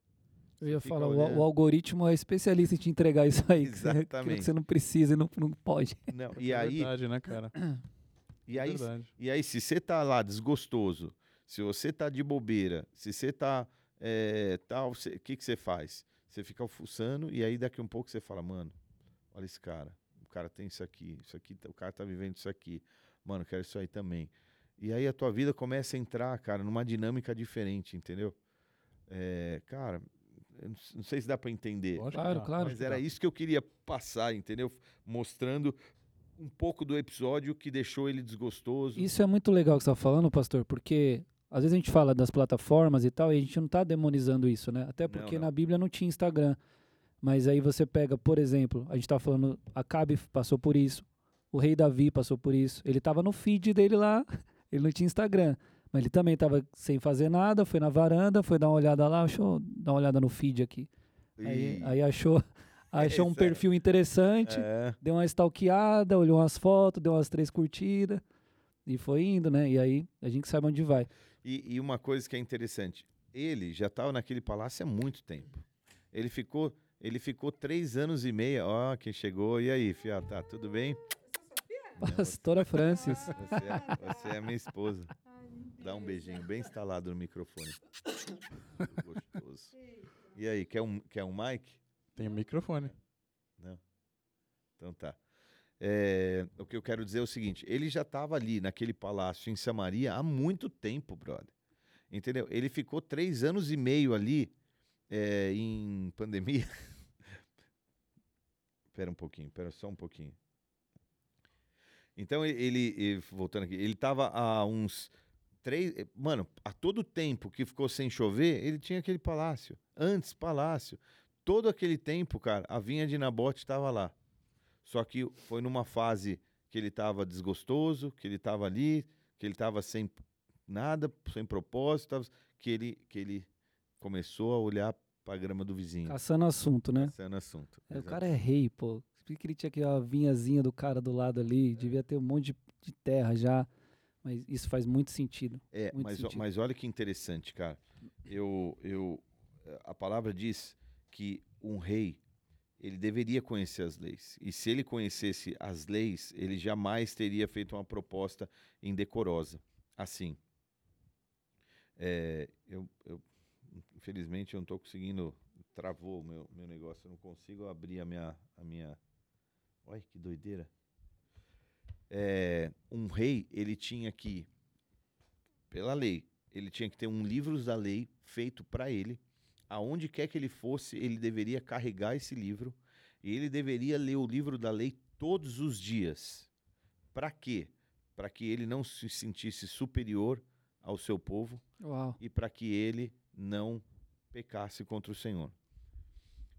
Eu ia falar, o, o algoritmo é especialista em te entregar isso aí. [LAUGHS] que você- Exatamente. Que você não precisa e não, não pode. Não, e, é aí, verdade, né, cara? [CLEARS THROAT] e, aí, verdade. e aí, se você tá lá desgostoso, se você tá de bobeira, se você tá é, tal, o que, que você faz? Você fica fuçando e aí daqui um pouco você fala, mano, olha esse cara. O cara tem isso aqui, isso aqui, o cara tá vivendo isso aqui. Mano, eu quero isso aí também. E aí a tua vida começa a entrar, cara, numa dinâmica diferente, entendeu? É, cara, eu não não sei se dá pra entender. Claro, claro. Mas era isso que eu queria passar, entendeu? Mostrando um pouco do episódio que deixou ele desgostoso. Isso é muito legal que você está falando, pastor, porque às vezes a gente fala das plataformas e tal, e a gente não está demonizando isso, né? Até porque não. na Bíblia não tinha Instagram. Mas aí você pega, por exemplo, a gente tá falando, Acabe passou por isso, o rei Davi passou por isso. Ele tava no feed dele lá, [LAUGHS] ele não tinha Instagram. Mas ele também tava sem fazer nada, foi na varanda, foi dar uma olhada lá, achou, dar uma olhada no feed aqui. Aí, aí achou, [LAUGHS] achou um é. perfil interessante, É, deu uma stalkeada, olhou umas fotos, deu umas três curtidas e foi indo, né? E aí a gente sabe onde vai. E, e uma coisa que é interessante, ele já estava naquele palácio há muito tempo. Ele ficou, ele ficou três anos e meio. Ó, quem chegou? E aí, Fia, tá tudo bem? Pastora Francis. Você é, você é minha esposa. Dá um beijinho bem instalado no microfone. Gostoso. E aí, quer um, quer um mic? Tem um microfone. Não. Então tá. É, o que eu quero dizer é o seguinte: ele já estava ali naquele palácio em Samaria há muito tempo, brother. Entendeu? Ele ficou três anos e meio ali é, em pandemia. [LAUGHS] Espera um pouquinho, espera só um pouquinho. Então ele, ele- voltando aqui, ele tava há uns três, eh, mano, a todo tempo que ficou sem chover, ele tinha aquele palácio. Antes palácio, todo aquele tempo, cara, a vinha de Nabote estava lá. Só que foi numa fase que ele estava desgostoso, que ele estava ali, que ele estava sem nada, sem propósito, tava- que ele que ele começou a olhar para a grama do vizinho. Caçando assunto, né? Caçando assunto. É, o cara é rei, pô. Por que ele tinha aquela vinhazinha do cara do lado ali? Devia ter um monte de, de terra já. Mas isso faz muito sentido. É, Muito mas, sentido. mas olha que interessante, cara. Eu, eu, a palavra diz que um rei ele deveria conhecer as leis. E se ele conhecesse as leis, ele jamais teria feito uma proposta indecorosa. Assim, é, eu, eu- infelizmente eu não estou conseguindo travou o meu, meu negócio, eu não consigo abrir a minha a minha. Olha que doideira. É, um rei ele tinha que pela lei. Ele tinha que ter um livro da lei feito para ele. Aonde quer que ele fosse, ele deveria carregar esse livro. E ele deveria ler o livro da lei todos os dias. Para quê? Para que ele não se sentisse superior ao seu povo Uau. e para que ele não pecasse contra o Senhor.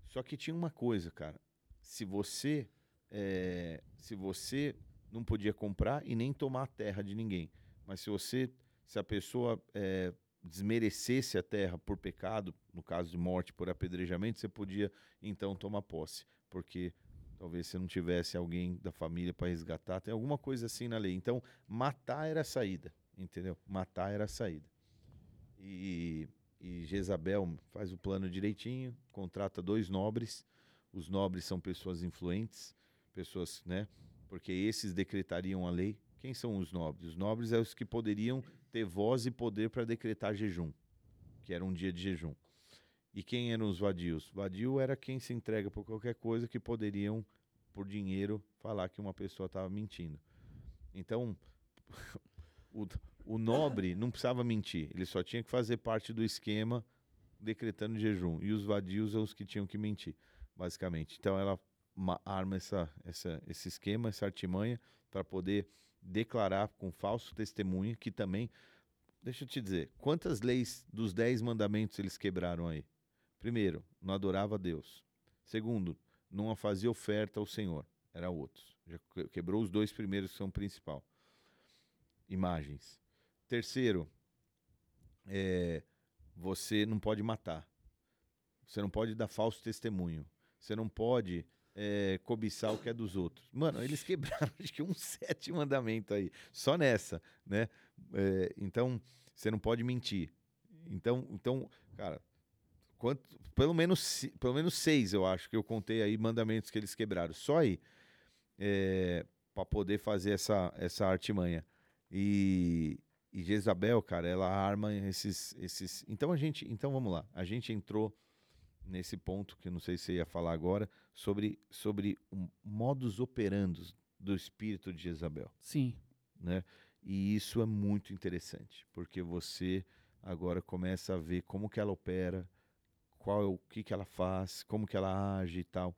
Só que tinha uma coisa, cara. Se você eh, se você não podia comprar e nem tomar a terra de ninguém, mas se você se a pessoa eh, desmerecesse a terra por pecado, no caso de morte por apedrejamento, você podia então tomar posse, porque talvez você não tivesse alguém da família para resgatar, tem alguma coisa assim na lei. Então, matar era a saída, entendeu? Matar era a saída. E, e Jezabel faz o plano direitinho, contrata dois nobres. Os nobres são pessoas influentes, pessoas, né? Porque esses decretariam a lei. Quem são os nobres? Os nobres são os que poderiam ter voz e poder para decretar jejum, que era um dia de jejum. E quem eram os vadios? Vadio era quem se entrega por qualquer coisa que poderiam, por dinheiro, falar que uma pessoa estava mentindo. Então, [LAUGHS] o, o nobre não precisava mentir, ele só tinha que fazer parte do esquema decretando jejum. E os vadios são os que tinham que mentir, basicamente. Então ela ma- arma essa, essa, esse esquema, essa artimanha, para poder declarar com falso testemunho que também. Deixa eu te dizer, quantas leis dos dez mandamentos eles quebraram aí? Primeiro, não adorava a Deus. Segundo, não fazia oferta ao Senhor. Era outros. Já que- quebrou os dois primeiros que são principal. Imagens. Terceiro, é, você não pode matar. Você não pode dar falso testemunho. Você não pode é, cobiçar o que é dos outros. Mano, eles quebraram [LAUGHS] acho que um sete mandamento aí. Só nessa, né? É, então, você não pode mentir. Então, então cara, quanto, pelo, menos, pelo menos seis, eu acho, que eu contei aí mandamentos que eles quebraram. Só aí. É, para poder fazer essa, essa artimanha. E, e Jezabel, cara, ela arma esses, esses. Então a gente. Então vamos lá. A gente entrou nesse ponto que eu não sei se você ia falar agora sobre, sobre o modus operandos do espírito de Jezabel Sim. né? E isso é muito interessante, porque você agora começa a ver como que ela opera, qual é o que que ela faz, como que ela age e tal.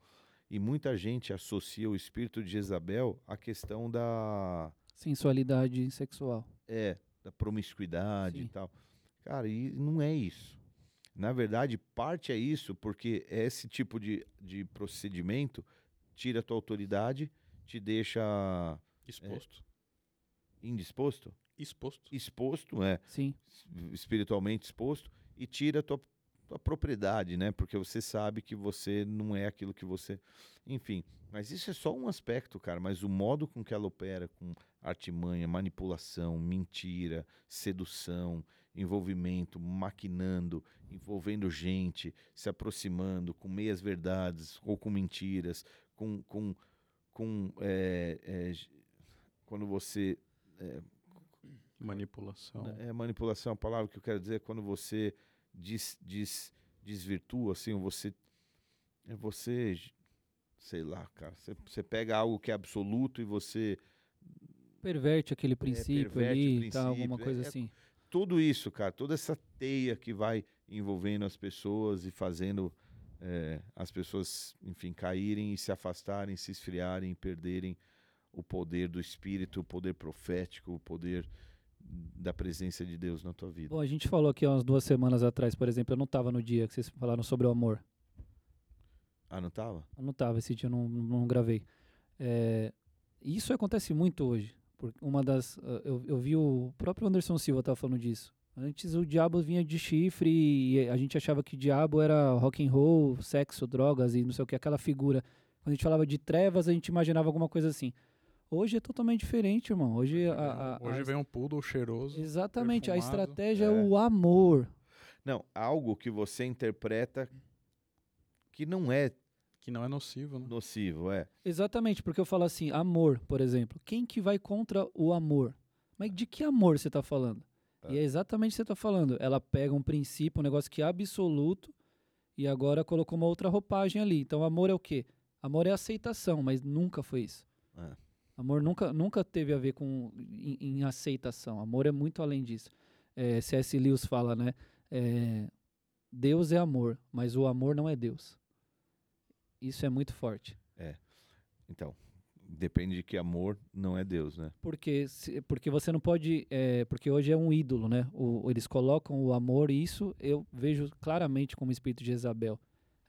E muita gente associa o espírito de Jezabel à questão da Sensualidade sexual. é, da promiscuidade e Sim. tal. Cara, e não é isso. Na verdade, parte é isso, porque esse tipo de, de procedimento tira a tua autoridade, te deixa Exposto. indisposto, Exposto. exposto, é, Sim. espiritualmente exposto, e tira a tua, tua propriedade, né? Porque você sabe que você não é aquilo que você. Enfim, mas isso é só um aspecto, cara. Mas o modo com que ela opera, com artimanha, manipulação, mentira, sedução, envolvimento, maquinando, envolvendo gente, se aproximando com meias verdades ou com mentiras, com. com, com é, é, quando você Manipulação. é, manipulação, a palavra que eu quero dizer é quando você des, des, desvirtua, assim, ou você. É você. Sei lá, cara. Você, você pega algo que é absoluto e você. Perverte aquele princípio É, perverte ali o e tal, alguma princípio, coisa é- é assim. Tudo isso, cara, toda essa teia que vai envolvendo as pessoas e fazendo é, as pessoas, enfim, caírem e se afastarem, se esfriarem, perderem o poder do Espírito, o poder profético, o poder da presença de Deus na tua vida. Bom, a gente falou aqui há umas duas semanas atrás, por exemplo, eu não estava no dia que vocês falaram sobre o amor. Ah, não tava? Eu não estava, esse dia eu não, não gravei. É, isso acontece muito hoje. Porque uma das. ah, Eu, eu vi o próprio Anderson Silva tava falando disso. Antes o diabo vinha de chifre e a gente achava que diabo era rock and roll, sexo, drogas e não sei o que, aquela figura. Quando a gente falava de trevas, a gente imaginava alguma coisa assim. Hoje é totalmente diferente, irmão. Hoje a, a- a- Hoje vem um poodle cheiroso. Exatamente, a perfumado. estratégia é É. o amor. Não, algo que você interpreta que não é Que não é nocivo, né? nocivo, é. Exatamente, porque eu falo assim, amor, por exemplo. Quem que vai contra o amor? Mas de que amor você está falando? É. E é exatamente o que você está falando. Ela pega um princípio, um negócio que é absoluto, e agora colocou uma outra roupagem ali. Então, amor é o quê? Amor é aceitação, mas nunca foi isso. É. Amor nunca, nunca teve a ver com em, em aceitação. Amor é muito além disso. É, C.S. Lewis fala, né? é, Deus é amor, mas o amor não é Deus. Isso é muito forte. Então, depende de que amor não é Deus, né? Porque, se- porque você não pode. é, porque hoje é um ídolo, né? O, eles colocam o amor, e isso eu vejo claramente como espírito de Jezabel.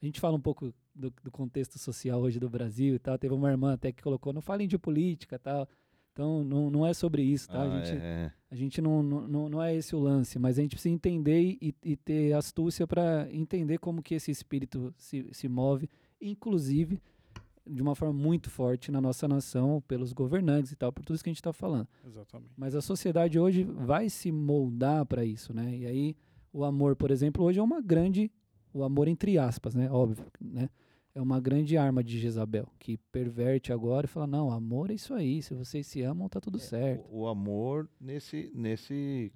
A gente fala um pouco do, do contexto social hoje do Brasil e tal. Teve uma irmã até que colocou: não falem de política e tal. Então, não, não é sobre isso, tá? Ah, a gente, é, a gente não, não, não não é esse o lance, mas a gente precisa entender e, e ter astúcia para entender como que esse espírito se, se move, inclusive de uma forma muito forte na nossa nação, pelos governantes e tal, por tudo isso que a gente está falando. Exatamente. Mas a sociedade hoje vai se moldar para isso, né? E aí o amor, por exemplo, hoje é uma grande, o amor entre aspas, né? Óbvio, né? É uma grande arma de Jezabel, que perverte agora e fala, não, amor é isso aí, se vocês se amam, tá tudo certo. O, o amor nesse, nesse,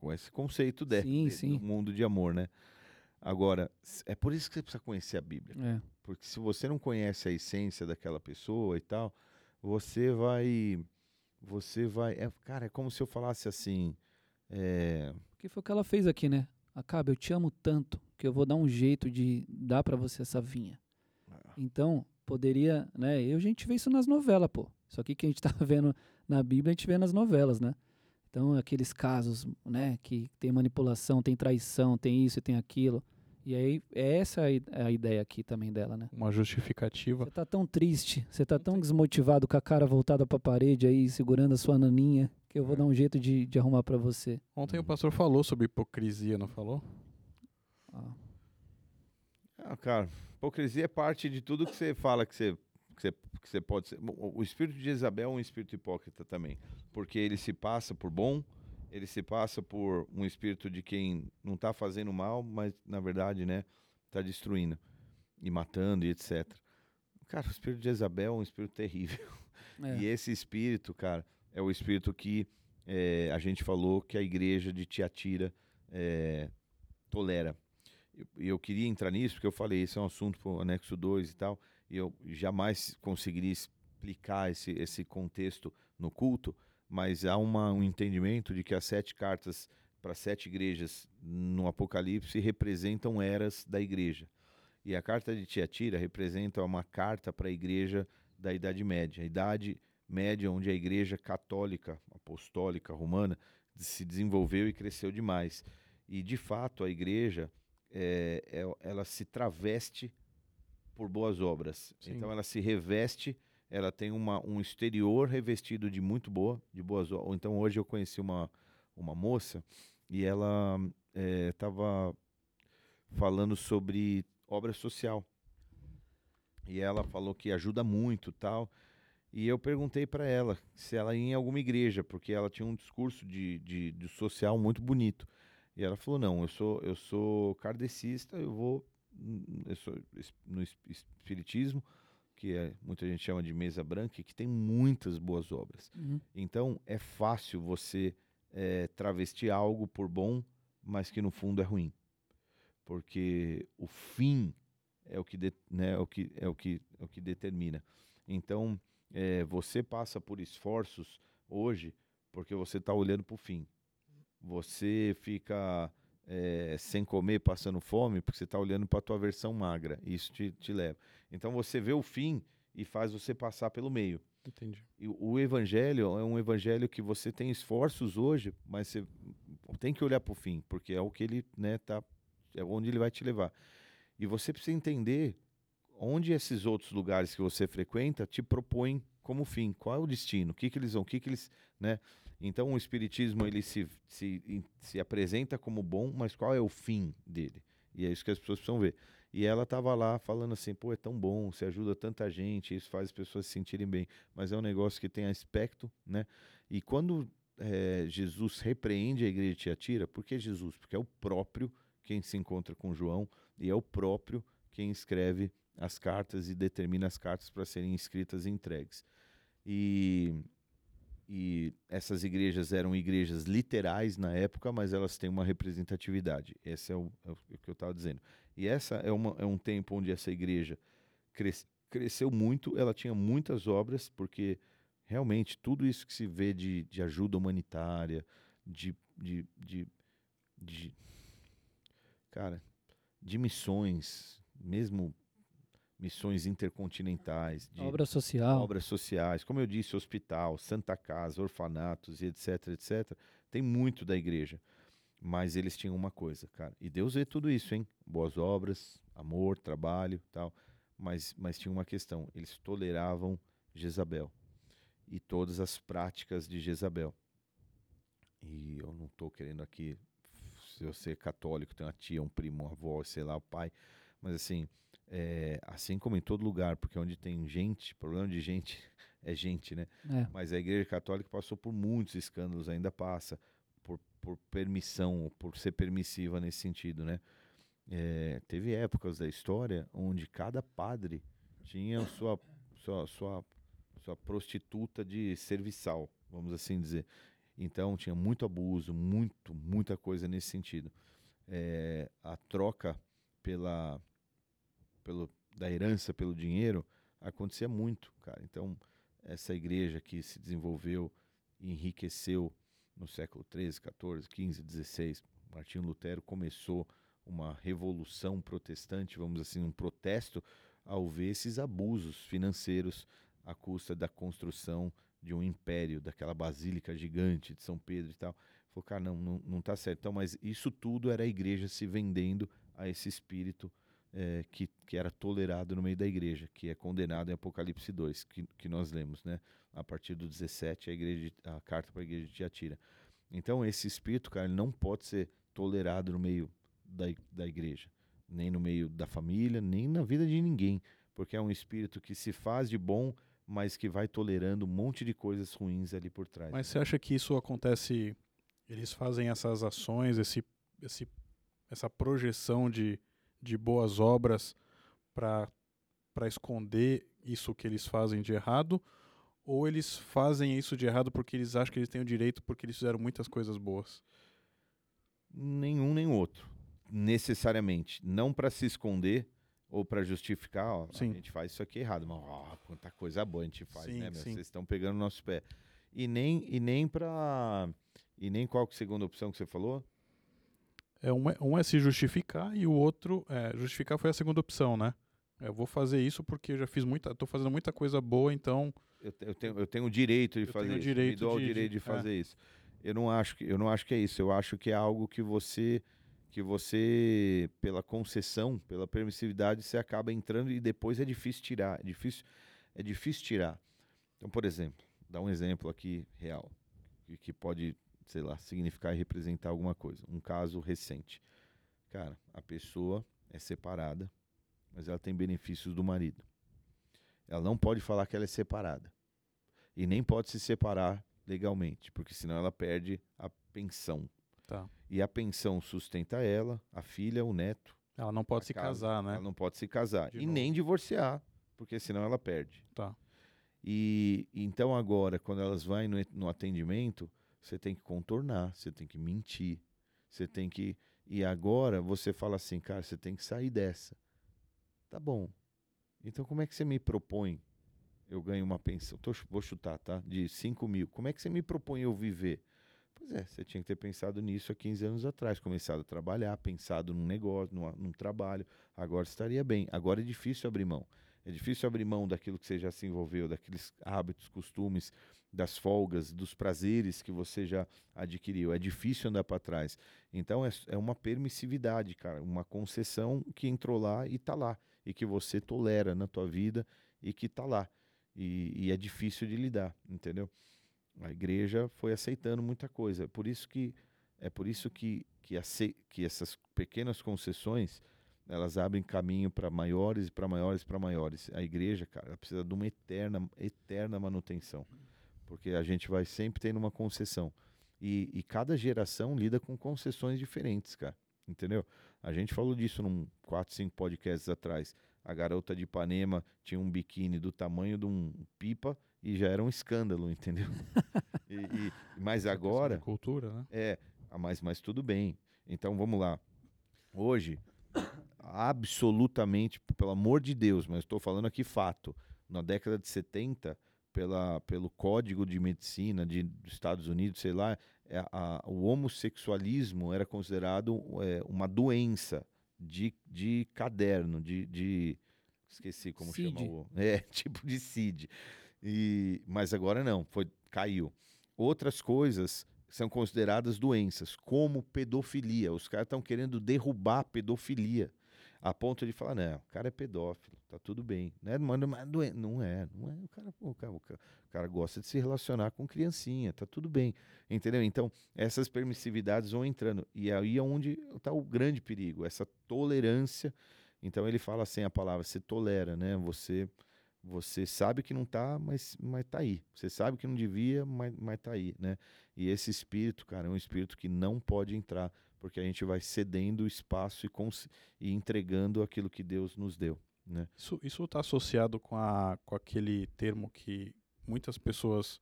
com esse conceito de, Sim, de- sim. do mundo de amor, né? Agora, é por isso que você precisa conhecer a Bíblia. É. Porque se você não conhece a essência daquela pessoa e tal, você vai. Você vai. É, cara, é como se eu falasse assim. é, Que foi o que ela fez aqui, né? Acabe, eu te amo tanto que eu vou dar um jeito de dar pra você essa vinha. Então, poderia, né? Eu, a gente vê isso nas novelas, pô. Isso aqui que a gente tá [LAUGHS] vendo na Bíblia, a gente vê nas novelas, né? Então, aqueles casos, né, que tem manipulação, tem traição, tem isso e tem aquilo. E aí, é essa a i- a ideia aqui também dela, né? Uma justificativa. Você tá tão triste, você tá tão desmotivado com a cara voltada pra parede aí, segurando a sua naninha, que eu vou dar um jeito de, de arrumar pra você. Ontem o pastor falou sobre hipocrisia, não falou? Ah, Ah, cara, hipocrisia é parte de tudo que você fala que você, que você, que você pode ser. O, o espírito de Isabel é um espírito hipócrita também. Porque ele se passa por bom, ele se passa por um espírito de quem não está fazendo mal, mas na verdade, né, está destruindo e matando e etc. Cara, o espírito de Isabel é um espírito terrível. é. E esse espírito, cara, é o espírito que eh, a gente falou que a igreja de Tiatira eh, tolera. E eu, eu queria entrar nisso, porque eu falei, isso é um assunto para o anexo 2 e tal, e eu jamais conseguiria explicar esse, esse contexto no culto, mas há uma, um entendimento de que as sete cartas para sete igrejas no Apocalipse representam eras da igreja. E a carta de Tiatira representa uma carta para a igreja da Idade Média. A Idade Média, onde a igreja católica, apostólica, romana, se desenvolveu e cresceu demais. E, de fato, a igreja, é, é- ela se traveste por boas obras. Sim. Então, ela se reveste, ela tem uma, um exterior revestido de muito boa, de boas obras. Então, hoje eu conheci uma, uma moça e ela estava falando sobre obra social. E ela falou que ajuda muito tal. E eu perguntei para ela se ela ia em alguma igreja, porque ela tinha um discurso de, de, de social muito bonito. E ela falou: não, eu sou, eu sou kardecista, eu vou hum, eu sou no es- espiritismo, que é, muita gente chama de mesa branca, que tem muitas boas obras. Uhum. Então é fácil você eh, travestir algo por bom, mas que no fundo é ruim, porque o fim é o que, de- né, é o que, é o que, é o que determina. Então eh, você passa por esforços hoje porque você está olhando para o fim. Você fica eh, sem comer, passando fome, porque você está olhando para a tua versão magra. Isso te, te leva. Então você vê o fim e faz você passar pelo meio. Entendi. E o o evangelho é um evangelho que você tem esforços hoje, mas você tem que olhar para o fim, porque é o que ele, né, tá, é onde ele vai te levar. E você precisa entender onde esses outros lugares que você frequenta te propõem como fim, qual é o destino, o que que eles vão, o que que eles, né? Então o espiritismo ele se, se, se apresenta como bom, mas qual é o fim dele? E é isso que as pessoas precisam ver. E ela estava lá falando assim, pô, é tão bom, você ajuda tanta gente, isso faz as pessoas se sentirem bem. Mas é um negócio que tem aspecto, né? E quando eh, Jesus repreende a igreja de Tiatira, por que Jesus? Porque é o próprio quem se encontra com João e é o próprio quem escreve as cartas e determina as cartas para serem escritas e entregues. E, e essas igrejas eram igrejas literais na época, mas elas têm uma representatividade. Esse é o, é o que eu estava dizendo. E essa é, uma, é um tempo onde essa igreja cres, cresceu muito, ela tinha muitas obras, porque realmente tudo isso que se vê de, de ajuda humanitária, de, de, de, de cara, de missões, mesmo missões intercontinentais, de Obra social. obras sociais, como eu disse, hospital, Santa Casa, orfanatos e etc, etc. Tem muito da igreja. Mas eles tinham uma coisa, cara. E Deus vê tudo isso, hein? Boas obras, amor, trabalho, tal. Mas, mas tinha uma questão. Eles toleravam Jezabel e todas as práticas de Jezabel. E eu não estou querendo aqui, se eu ser católico, tem uma tia, um primo, uma avó, sei lá, o pai. Mas assim, é, assim como em todo lugar, porque onde tem gente, problema de gente [LAUGHS] é gente, né? É. Mas a Igreja Católica passou por muitos escândalos, ainda passa, por, por permissão, por ser permissiva nesse sentido, né? É, teve épocas da história onde cada padre tinha sua, sua, sua, sua prostituta de serviçal, vamos assim dizer. Então tinha muito abuso, muito, muita coisa nesse sentido. É, a troca pela, pelo, da herança pelo dinheiro acontecia muito, cara. Então essa igreja que se desenvolveu e enriqueceu no século 13, 14, 15, 16, Martinho Lutero começou uma revolução protestante, vamos assim, um protesto ao ver esses abusos financeiros à custa da construção de um império, daquela basílica gigante de São Pedro e tal. Falou, cara, não, não, não tá certo. Então, mas isso tudo era a igreja se vendendo a esse espírito eh, que, que era tolerado no meio da igreja, que é condenado em Apocalipse 2, que, que nós lemos, né? A partir do 17, a, igreja a carta para a igreja de Tiatira. Então, esse espírito, cara, ele não pode ser tolerado no meio da, da igreja, nem no meio da família, nem na vida de ninguém, porque é um espírito que se faz de bom, mas que vai tolerando um monte de coisas ruins ali por trás. Mas você acha que isso acontece? Eles fazem essas ações, esse, esse, essa projeção de, de boas obras para esconder isso que eles fazem de errado? Ou eles fazem isso de errado porque eles acham que eles têm o direito porque eles fizeram muitas coisas boas? Nenhum nem outro, necessariamente. Não para se esconder ou para justificar, ó, Sim. a gente faz isso aqui errado, mas ó, quanta coisa boa a gente faz, Sim, né, meu? Vocês estão pegando o nosso pé. E nem e nem para e nem qual que é a segunda opção que você falou? É, um, é, um é se justificar e o outro é justificar foi a segunda opção, né? Eu vou fazer isso porque eu já fiz muita, tô fazendo muita coisa boa, então Eu, eu tenho, eu tenho o direito de Eu fazer tenho o isso. Me direito dou o de- direito de- é. fazer isso. Eu não acho que eu não acho que é isso. Eu acho que é algo que você que você pela concessão, pela permissividade, você acaba entrando e depois é difícil tirar. É difícil é difícil tirar. Então, por exemplo, dá um exemplo aqui real que, que pode, sei lá, significar e representar alguma coisa. Um caso recente. Cara, a pessoa é separada, mas ela tem benefícios do marido. Ela não pode falar que ela é separada. E nem pode se separar legalmente, porque senão ela perde a pensão. tá. E a pensão sustenta ela, a filha, o neto. Ela não pode se casa. casar, né? Ela não pode se casar. De e novo. nem divorciar, porque senão ela perde. Tá. E então agora, quando elas vão no, no atendimento, você tem que contornar, você tem que mentir, você tem que. E agora você fala assim, cara, você tem que sair dessa. Tá bom. Então como é que você me propõe? Eu ganho uma pensão, tô vou chutar, tá? De 5 mil. Como é que você me propõe eu viver? Pois é, você tinha que ter pensado nisso há 15 anos atrás, começado a trabalhar, pensado num negócio, numa- num trabalho. Agora estaria bem. Agora é difícil abrir mão. É difícil abrir mão daquilo que você já se envolveu, daqueles hábitos, costumes, das folgas, dos prazeres que você já adquiriu. É difícil andar para trás. Então é, é uma permissividade, cara, uma concessão que entrou lá e tá lá e que você tolera na tua vida e que tá lá. E, e é difícil de lidar, entendeu? A igreja foi aceitando muita coisa. Por isso que é por isso que que, que essas pequenas concessões elas abrem caminho para maiores, para maiores, para maiores. A igreja, cara, ela precisa de uma eterna, eterna manutenção, porque a gente vai sempre tendo uma concessão. E, e cada geração lida com concessões diferentes, cara. Entendeu? A gente falou disso num 4, 5 podcasts atrás. A garota de Ipanema tinha um biquíni do tamanho de um pipa e já era um escândalo, entendeu? [LAUGHS] e, e, mas agora. Cultura, né? É, mas, mas tudo bem. Então vamos lá. Hoje, absolutamente, pelo amor de Deus, mas estou falando aqui fato. Na década de 70, pela, pelo Código de Medicina de, dos Estados Unidos, sei lá, é, a, o homossexualismo era considerado é, uma doença de, de caderno, de, de esqueci como CID. chama o [LAUGHS] é tipo de CID. E mas agora não, foi caiu. Outras coisas são consideradas doenças, como pedofilia. Os caras estão querendo derrubar a pedofilia a ponto de falar, não, o cara é pedófilo, tá tudo bem. Né? Mas não é, não é, não é. O cara, o, cara, o, cara, gosta de se relacionar com criancinha, tá tudo bem. Entendeu? Então, essas permissividades vão entrando. E aí é onde está o grande perigo, essa tolerância. Então ele fala assim a palavra, você tolera, né? Você você sabe que não tá, mas, mas tá aí. Você sabe que não devia, mas, mas tá aí, né? E esse espírito, cara, é um espírito que não pode entrar, porque a gente vai cedendo espaço e, e entregando aquilo que Deus nos deu, né? Isso está associado com a com aquele termo que muitas pessoas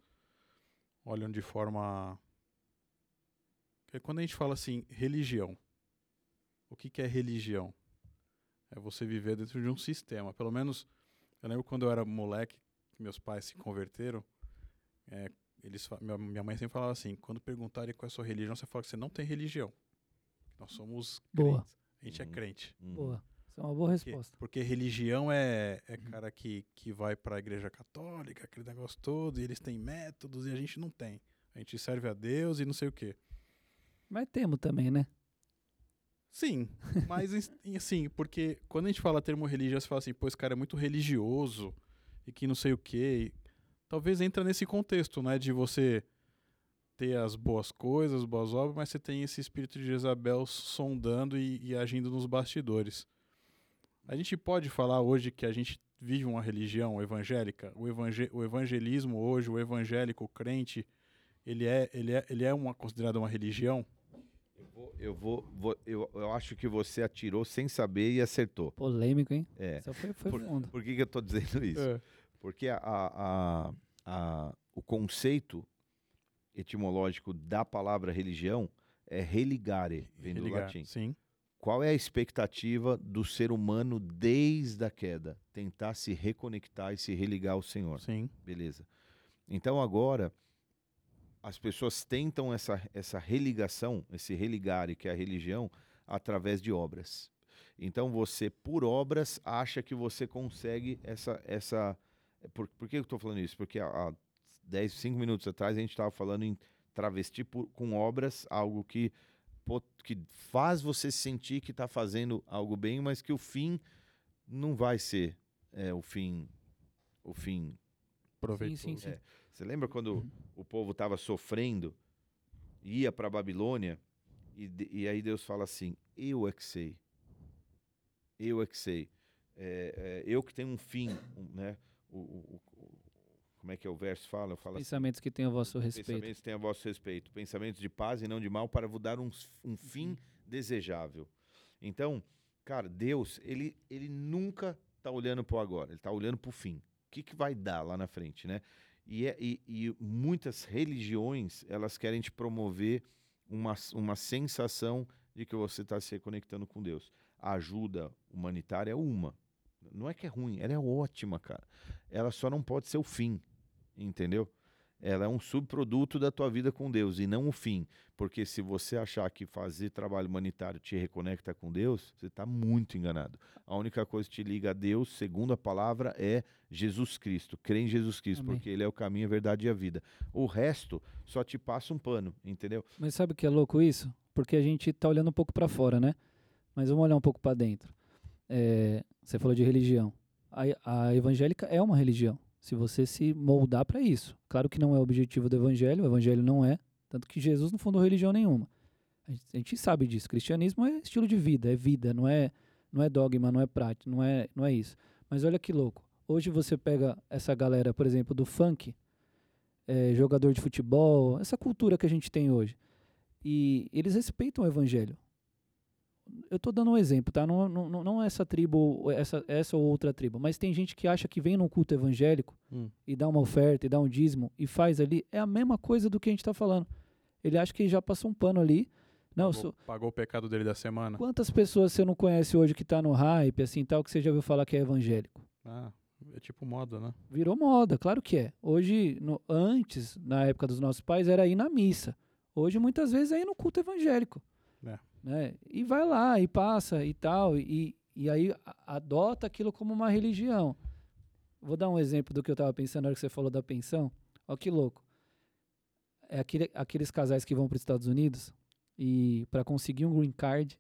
olham de forma é quando a gente fala assim religião. O que, que é religião? É você viver dentro de um sistema, pelo menos eu lembro quando eu era moleque, que meus pais se converteram, é, eles, minha mãe sempre falava assim, quando perguntarem qual é a sua religião, você fala que você não tem religião. Nós somos Boa. crentes. A gente Uhum. é crente. Uhum. Boa. Isso é uma boa Porque, resposta. porque religião é, é cara que, que vai para a igreja católica, aquele negócio todo, e eles têm métodos e a gente não tem. A gente serve a Deus e não sei o quê. Mas temos também, né? Sim, mas assim, porque quando a gente fala termo religião, você fala assim, pô, esse cara é muito religioso e que não sei o quê. e talvez entra nesse contexto, né, de você ter as boas coisas, boas obras, mas você tem esse espírito de Jezabel sondando e, e agindo nos bastidores. A gente pode falar hoje que a gente vive uma religião evangélica, o, evangé o evangelismo hoje, o evangélico, o crente, ele é, ele é, ele é uma, considerado uma religião? Eu vou, eu vou, vou- eu, eu acho que você atirou sem saber e acertou. Polêmico, hein? É. Só foi, foi Por, fundo. por que, que eu estou dizendo isso? É. Porque a, a- a- a- o conceito etimológico da palavra religião é religare, vem do Religar, latim. Sim. Qual é a expectativa do ser humano desde a queda? Tentar se reconectar e se religar ao Senhor. Sim. Beleza. Então agora as pessoas tentam essa, essa religação, esse religare, que é a religião, através de obras. Então você, por obras, acha que você consegue essa. essa por, por que eu estou falando isso? Porque há, há 10, 5 minutos atrás a gente estava falando em travesti por- com obras algo que, que faz você sentir que está fazendo algo bem, mas que o fim não vai ser é, o fim. O fim Proveitoso. Sim, sim, sim. É. Você lembra quando Uhum. o povo estava sofrendo, ia para a Babilônia, e, de- e aí Deus fala assim: Eu é que sei. Eu é que sei. É, é, eu que tenho um fim, um, né? O, o- o- como é que é o verso fala? Fala assim, Pensamentos que têm a vosso respeito. Pensamentos têm a vosso respeito. Pensamentos de paz e não de mal para vos dar um, um fim desejável. Então, cara, Deus, ele, ele nunca está olhando para o agora, ele está olhando para o fim. O que, que vai dar lá na frente, né? E, é- e, e muitas religiões, elas querem te promover uma, uma sensação de que você está se reconectando com Deus. A ajuda humanitária é uma. Não é que é ruim, ela é ótima, cara. Ela só não pode ser o fim, entendeu? ela é um subproduto da tua vida com Deus e não o fim. Porque se você achar que fazer trabalho humanitário te reconecta com Deus, você está muito enganado. A única coisa que te liga a Deus, segundo a palavra, é Jesus Cristo. Crê em Jesus Cristo, Amém. porque Ele é o caminho, a verdade e a vida. O resto só te passa um pano, entendeu? Mas sabe o que é louco isso? Porque a gente tá olhando um pouco para fora, né? Mas vamos olhar um pouco para dentro. É, você falou de religião. A, a evangélica é uma religião. Se você se moldar para isso. Claro que não é o objetivo do evangelho, o evangelho não é. Tanto que Jesus não fundou religião nenhuma. A gente, sabe disso. Cristianismo é estilo de vida, é vida, não é, não é dogma, não é prática, não é, não é isso. Mas olha que louco. Hoje você pega essa galera, por exemplo, do funk, é, jogador de futebol, essa cultura que a gente tem hoje. E eles respeitam o evangelho. Eu estou dando um exemplo, tá? Não, não, não- essa tribo, essa, essa ou outra tribo, mas tem gente que acha que vem num culto evangélico Hum. e dá uma oferta e dá um dízimo e faz ali, é a mesma coisa do que a gente está falando. Ele acha que já passou um pano ali. Não, Pagou, sou- pagou o pecado dele da semana. quantas pessoas você não conhece hoje que tá no hype, assim, tal, que você já ouviu falar que é evangélico? Ah, é tipo moda, né? Virou moda, claro que é. Hoje, no- antes, na época dos nossos pais, era ir na missa. Hoje, muitas vezes, é ir no culto evangélico. É. Né? E vai lá, e passa, e tal, e, e aí adota aquilo como uma religião. Vou dar um exemplo do que eu estava pensando na hora que você falou da pensão. Olha que louco. É aquele, aqueles casais que vão para os Estados Unidos e para conseguir um green card,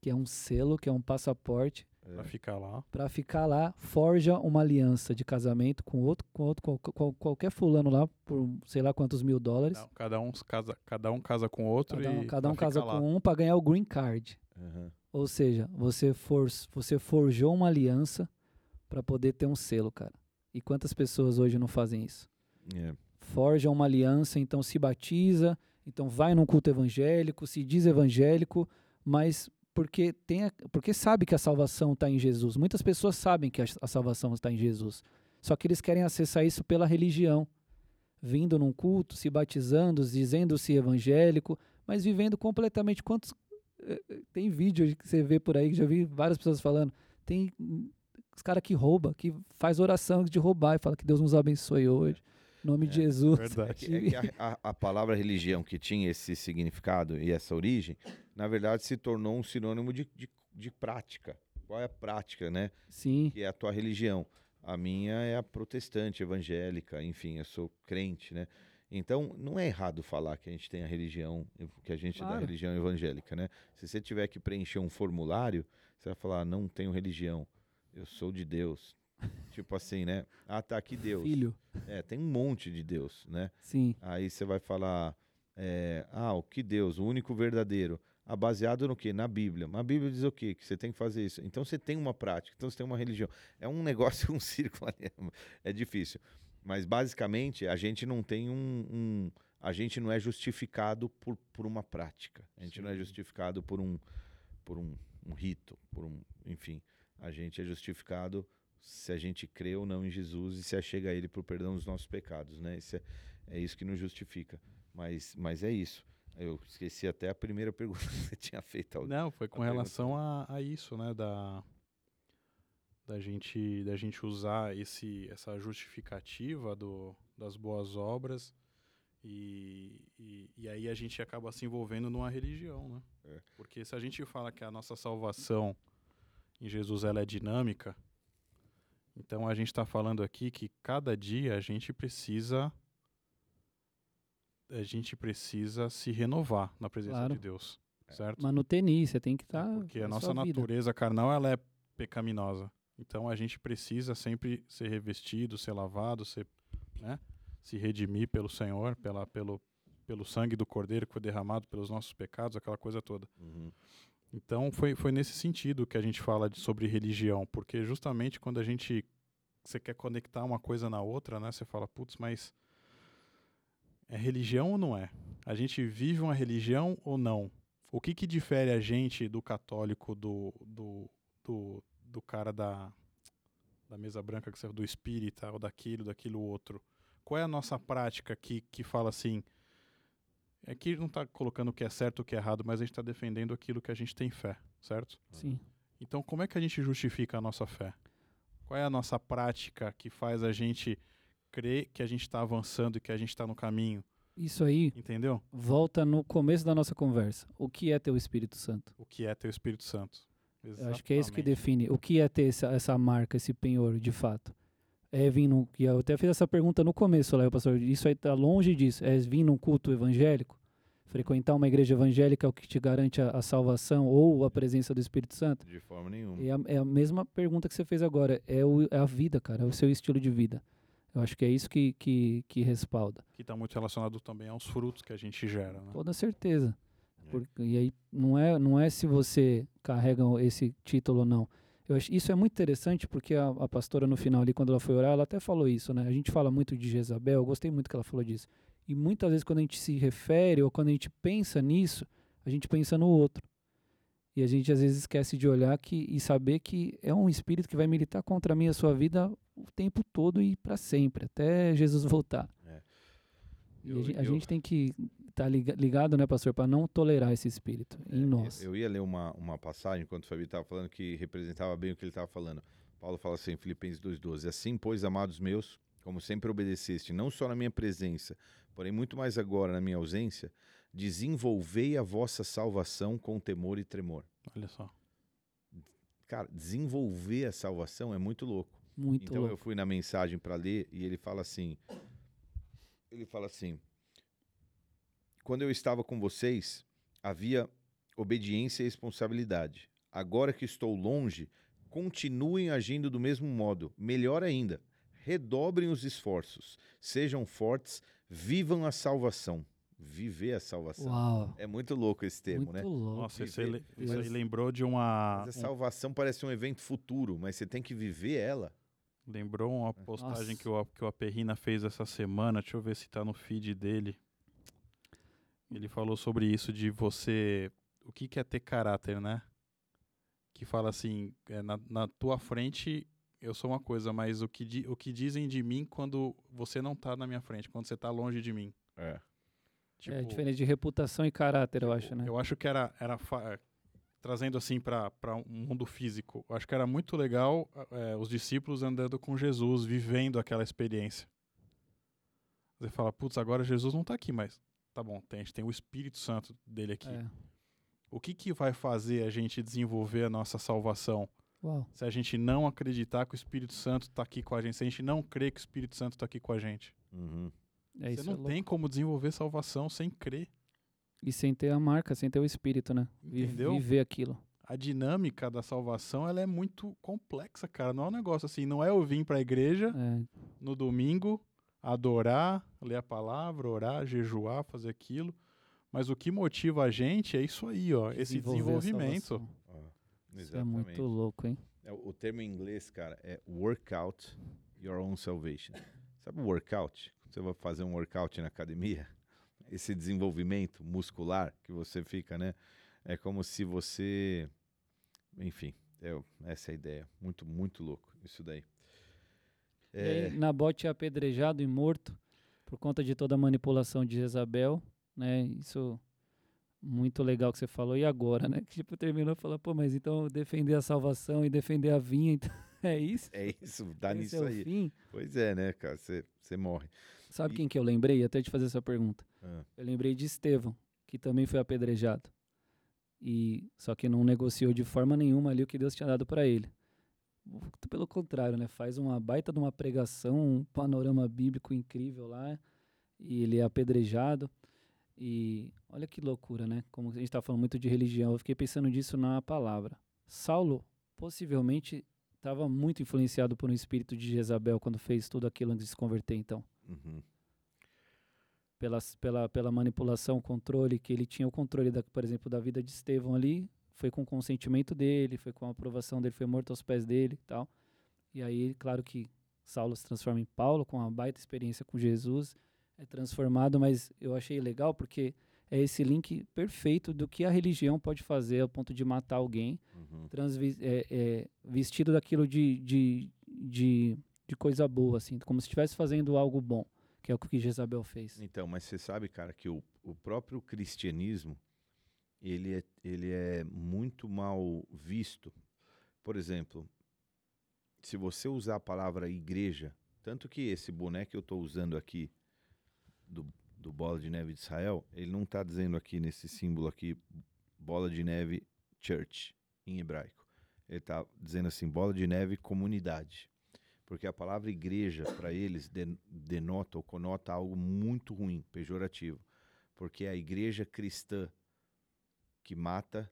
que é um selo, que é um passaporte, Pra ficar lá. Pra ficar lá, forja uma aliança de casamento com outro, com outro qual- qual- qualquer fulano lá por sei lá quantos mil dólares. Não, cada, um casa, cada um casa com o outro Cada um, e cada um casa lá. com um pra ganhar o green card. Aham. Ou seja, você, for, você forjou uma aliança pra poder ter um selo, cara. E quantas pessoas hoje não fazem isso? É. Forja uma aliança, então se batiza, então vai num culto evangélico, se diz evangélico, mas porque tem a- porque sabe que a salvação está em Jesus. Muitas pessoas sabem que a, a salvação está em Jesus. Só que eles querem acessar isso pela religião, vindo num culto, se batizando, dizendo-se evangélico, mas vivendo completamente quantos eh, eh, tem vídeo que você vê por aí que já vi várias pessoas falando, tem os caras que rouba, que faz oração de roubar e fala que Deus nos abençoe hoje. Em nome de É, Jesus. É Verdade. que, é que a, a- a palavra religião que tinha esse significado e essa origem, na verdade se tornou um sinônimo de, de, de prática. Qual é a prática, né? Sim, Que é a tua religião. A minha é a protestante, evangélica, enfim, eu sou crente, né? Então, não é errado falar que a gente tem a religião, que a gente é da Claro. religião evangélica, né? Se você tiver que preencher um formulário, você vai falar, não tenho religião, eu sou de Deus. [LAUGHS] tipo assim, né? Ah, tá aqui Deus. filho. É, tem um monte de Deus, né? Sim, Aí você vai falar, é, ah, o que Deus, o único verdadeiro. Ah, baseado no quê? Na Bíblia. Mas a Bíblia diz o quê? Que você tem que fazer isso. Então você tem uma prática, então você tem uma religião. É um negócio, [LAUGHS] um círculo ali. É difícil. Mas basicamente a gente não tem um. um- a gente não é justificado por, por uma prática. A gente não é Sim. justificado por um, por um, um rito, por um. Enfim. A gente é justificado se a gente crê ou não em Jesus e se achega a Ele por perdão dos nossos pecados, né? Isso é, é isso que nos justifica. Mas, mas é isso. Eu esqueci até a primeira pergunta que você [LAUGHS] tinha feito. ao- Não, foi com a relação a, a isso, né? Da, da, gente, da gente usar esse, essa justificativa do, das boas obras e, e, e aí a gente acaba se envolvendo numa religião, né? É. Porque se a gente fala que a nossa salvação em Jesus ela é dinâmica, então a gente está falando aqui que cada dia a gente precisa a gente precisa se renovar na presença Claro. de Deus, certo? manutenir, você tem que estar. É, porque a nossa natureza carnal ela é pecaminosa. Então a gente precisa sempre ser revestido, ser lavado, ser, né, se redimir pelo Senhor, pela, pelo, pelo sangue do Cordeiro que foi derramado pelos nossos pecados, aquela coisa toda. Uhum. Então foi, foi nesse sentido que a gente fala de, sobre religião, porque justamente quando a gente você quer conectar uma coisa na outra, né, você fala, putz, mas é religião ou não é? A gente vive uma religião ou não? O que que difere a gente do católico do, do, do, do cara da, da mesa branca, que você, do espírita, ou daquilo, daquilo outro? Qual é a nossa prática que, que fala assim, Aqui não está colocando o que é certo o que é errado, mas a gente está defendendo aquilo que a gente tem fé, certo? Sim. Então, como é que a gente justifica a nossa fé? Qual é a nossa prática que faz a gente crê que a gente está avançando e que a gente está no caminho. Isso aí Entendeu? volta no começo da nossa conversa. O que é ter o Espírito Santo? O que é ter o Espírito Santo. Eu acho que é isso que Exatamente. define. O que é ter essa, essa marca, esse penhor, de fato? É vir num. que Eu até fiz essa pergunta no começo lá, pastor. Isso aí tá longe disso. É vir num culto evangélico? Frequentar uma igreja evangélica é o que te garante a, a salvação ou a presença do Espírito Santo? De forma nenhuma. É a, é a mesma pergunta que você fez agora. É, o, é a vida, cara. É o seu estilo de vida. Eu acho que é isso que, que, que respalda. Que está muito relacionado também aos frutos que a gente gera. Né? Toda certeza. É. Por- e aí não é, não é se você carrega esse título ou não. Eu acho, isso é muito interessante porque a, a pastora no final ali, quando ela foi orar, ela até falou isso, né? A gente fala muito de Jezabel, eu gostei muito que ela falou disso. E muitas vezes quando a gente se refere ou quando a gente pensa nisso, a gente pensa no outro. E a gente às vezes esquece de olhar que, e saber que é um espírito que vai militar contra mim e a sua vida o tempo todo e para sempre, até Jesus voltar. É. E Eu- a, gen- a eu- gente tem que estar ligado, né, pastor, para não tolerar esse espírito em É, nós. Eu ia ler uma, uma passagem enquanto o Fabi estava falando que representava bem o que ele estava falando. Paulo fala assim em Filipenses 2,12: Assim, pois, amados meus, como sempre obedeceste, não só na minha presença, porém muito mais agora na minha ausência, desenvolvei a vossa salvação com temor e tremor. Olha só. Cara, desenvolver a salvação é muito louco. Muito então eu louco. fui na mensagem para ler e ele fala assim: ele fala assim, quando eu estava com vocês havia obediência e responsabilidade. Agora que estou longe, continuem agindo do mesmo modo. Melhor ainda, redobrem os esforços, sejam fortes, vivam a salvação. Viver a salvação. Uau. É muito louco esse termo, muito né? louco. Nossa, isso, aí, lembrou de uma. Mas a salvação parece um evento futuro, mas você tem que viver ela. Lembrou uma postagem Nossa. que o, que o Aperrina fez essa semana. Deixa eu ver se tá no feed dele. Ele falou sobre isso de você. O que, que é ter caráter, né? Que fala assim: é, na, na tua frente eu sou uma coisa, mas o que, di- o que dizem de mim quando você não tá na minha frente, quando você tá longe de mim. É. Tipo, é diferente de reputação e caráter, eu acho, né? Eu acho que era, era fa- é, trazendo assim para um mundo físico. Eu acho que era muito legal é, os discípulos andando com Jesus, vivendo aquela experiência. Você fala, putz, agora Jesus não tá aqui, mas tá bom, tem, a gente tem o Espírito Santo dele aqui. É. O que, que vai fazer a gente desenvolver a nossa salvação Uau. se a gente não acreditar que o Espírito Santo está aqui com a gente, se a gente não crer que o Espírito Santo está aqui com a gente? Uhum. É. Você é não louco. tem como desenvolver salvação sem crer. E sem ter a marca, sem ter o espírito, né? Entendeu? Viver aquilo. a dinâmica da salvação ela é muito complexa, cara. Não é um negócio assim, não é eu vim pra igreja É, no domingo, adorar, ler a palavra, orar, jejuar, fazer aquilo. Mas o que motiva a gente é isso aí, ó, esse a desenvolvimento. Ó, Isso é muito louco, hein? É, o termo em inglês, cara, é workout your own salvation. Sabe o workout? Quando você vai fazer um workout na academia, esse desenvolvimento muscular que você fica, né? É como se você. Enfim, é, essa é a ideia. Muito, muito louco isso daí. É, aí, Nabote é apedrejado e morto por conta de toda a manipulação de Jezabel, né? Isso muito legal que você falou. E agora, né? [LAUGHS] Que tipo terminou e falou, pô, mas então defender a salvação e defender a vinha, [LAUGHS] então, é isso? é isso, dá Esse nisso é aí. fim? Pois é, né, cara? Você morre. Sabe E- quem que eu lembrei? Até te fazer essa pergunta. Ah, Eu lembrei de Estevão, que também foi apedrejado. E só que não negociou de forma nenhuma ali o que Deus tinha dado para ele. Pelo contrário, né? Faz uma baita de uma pregação, um panorama bíblico incrível lá, e ele é apedrejado. E olha que loucura, né? Como a gente está falando muito de religião, eu fiquei pensando nisso na palavra. Saulo possivelmente estava muito influenciado por um espírito de Jezabel quando fez tudo aquilo antes de se converter, então uhum. pelas, pela, pela manipulação, controle, que ele tinha o controle, da, por exemplo, da vida de Estevão ali, foi com o consentimento dele, foi com a aprovação dele, foi morto aos pés dele e tal. E aí, claro que Saulo se transforma em Paulo, com uma baita experiência com Jesus, é transformado, mas eu achei legal porque é esse link perfeito do que a religião pode fazer ao ponto de matar alguém, Uhum. é, é, vestido daquilo de, de, de, de coisa boa, assim, como se estivesse fazendo algo bom, que é o que Jezabel fez. Então, mas você sabe, cara, que o, o próprio cristianismo ele é, ele é muito mal visto. Por exemplo, se você usar a palavra igreja Tanto que esse boné que eu estou usando aqui, do, do Bola de Neve de Israel, ele não está dizendo aqui nesse símbolo aqui, Bola de Neve Church, em hebraico. Ele está dizendo assim, Bola de Neve Comunidade. Porque a palavra igreja, para eles, den- denota ou conota algo muito ruim, pejorativo. Porque é a igreja cristã que mata,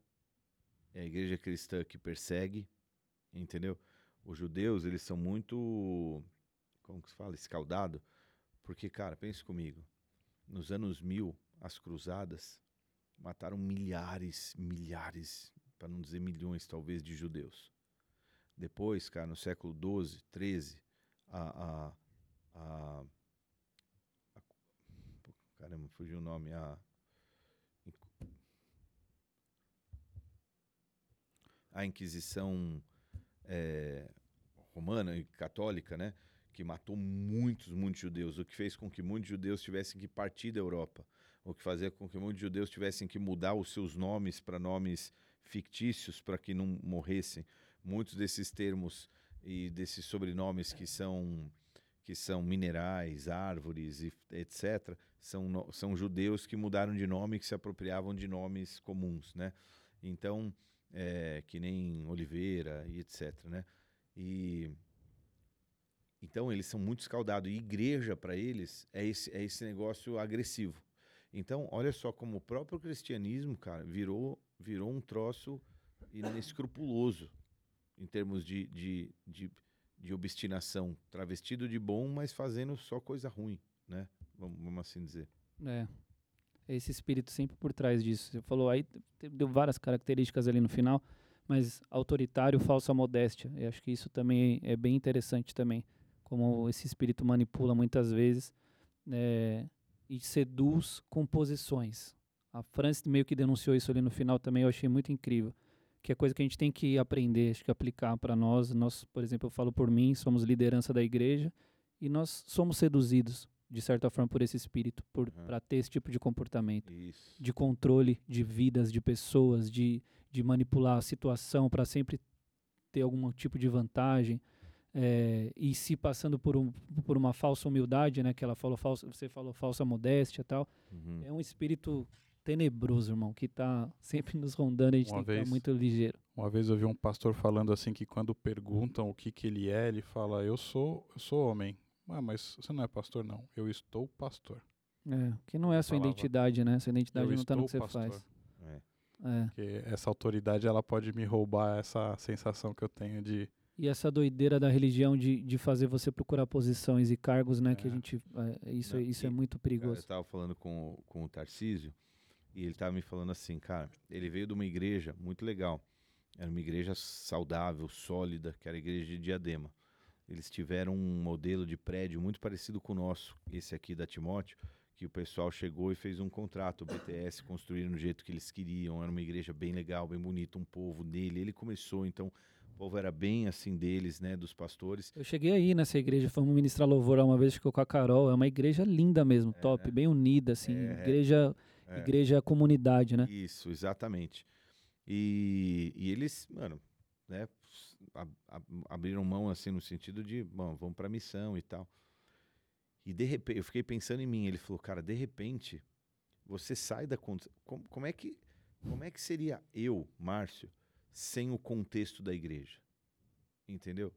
é a igreja cristã que persegue, entendeu? Os judeus, eles são muito, como que se fala, escaldado, porque, cara, pense comigo, nos anos mil, as cruzadas mataram milhares, milhares, para não dizer milhões, talvez, de judeus. Depois, cara, no século XII, XIII, a, a, a, a- caramba, fugiu o nome, a a Inquisição eh, romana e católica, né, que matou muitos, muitos judeus, o que fez com que muitos judeus tivessem que partir da Europa, o que fazia com que muitos judeus tivessem que mudar os seus nomes para nomes fictícios para que não morressem. Muitos desses termos e desses sobrenomes que são que são minerais, árvores etc, são, são judeus que mudaram de nome e que se apropriavam de nomes comuns, né? Então, é, que nem Oliveira e etc, né? E então eles são muito escaldados. E igreja para eles é esse, é esse negócio agressivo. Então, olha só como o próprio cristianismo, cara, virou, virou um troço inescrupuloso em termos de, de, de, de obstinação. Travestido de bom, mas fazendo só coisa ruim, né? Vamos, vamos assim dizer. É. Esse espírito sempre por trás disso. Você falou aí, deu várias características ali no final, mas autoritário, falsa modéstia. Eu acho que isso também é bem interessante também. Como esse espírito manipula muitas vezes é, e seduz com posições. A Francis meio que denunciou isso ali no final também, eu achei muito incrível. Que é coisa que a gente tem que aprender, acho que aplicar para nós. Nós, por exemplo, eu falo por mim, somos liderança da igreja e nós somos seduzidos, de certa forma, por esse espírito, por Uhum. para ter esse tipo de comportamento, Isso. de controle de vidas, de pessoas, de, de manipular a situação para sempre ter algum tipo de vantagem. É, e se passando por, um, por uma falsa humildade, né? Que ela falou falsa, você falou falsa modéstia e tal. Uhum. É um espírito tenebroso, irmão, que tá sempre nos rondando. A gente Uma tem que vez- estar muito ligeiro. Uma vez eu vi um pastor falando assim que quando perguntam o que que ele é, ele fala: "Eu sou, eu sou homem". Ah, mas você não é pastor não. Eu estou pastor. É, que não é a sua Falava, identidade, né? Sua identidade eu não tá no que você faz. pastor. É. É. Porque essa autoridade ela pode me roubar essa sensação que eu tenho de E essa doideira da religião de, de fazer você procurar posições e cargos, né? Que a É. gente. é, isso, Não, isso é e- muito Cara, eu perigoso. tava falando com, o- com o Tarcísio e ele tava me falando assim, cara, ele veio de uma igreja muito legal. Era uma igreja saudável, sólida, que era a igreja de Diadema. Eles tiveram um modelo de prédio muito parecido com o nosso, esse aqui da Timóteo, que o pessoal chegou e fez um contrato, o BTS, construíram do jeito que eles queriam. Era uma igreja bem legal, bem bonita, um povo nele. Ele começou, então povo era bem assim deles, né, dos pastores. Eu cheguei aí nessa igreja, fomos ministrar louvor uma vez, ficou com a Carol. É uma igreja linda mesmo, top, né? bem unida, assim. É, igreja, É. igreja comunidade, né? Isso, exatamente. E, e eles, mano, né, ab- ab- abriram mão assim no sentido de, bom, vamos pra missão e tal. E de repente, eu fiquei pensando em mim, ele falou, cara, de repente, você sai da conta, como, como é que como é que seria eu, Márcio, sem o contexto da igreja? Entendeu?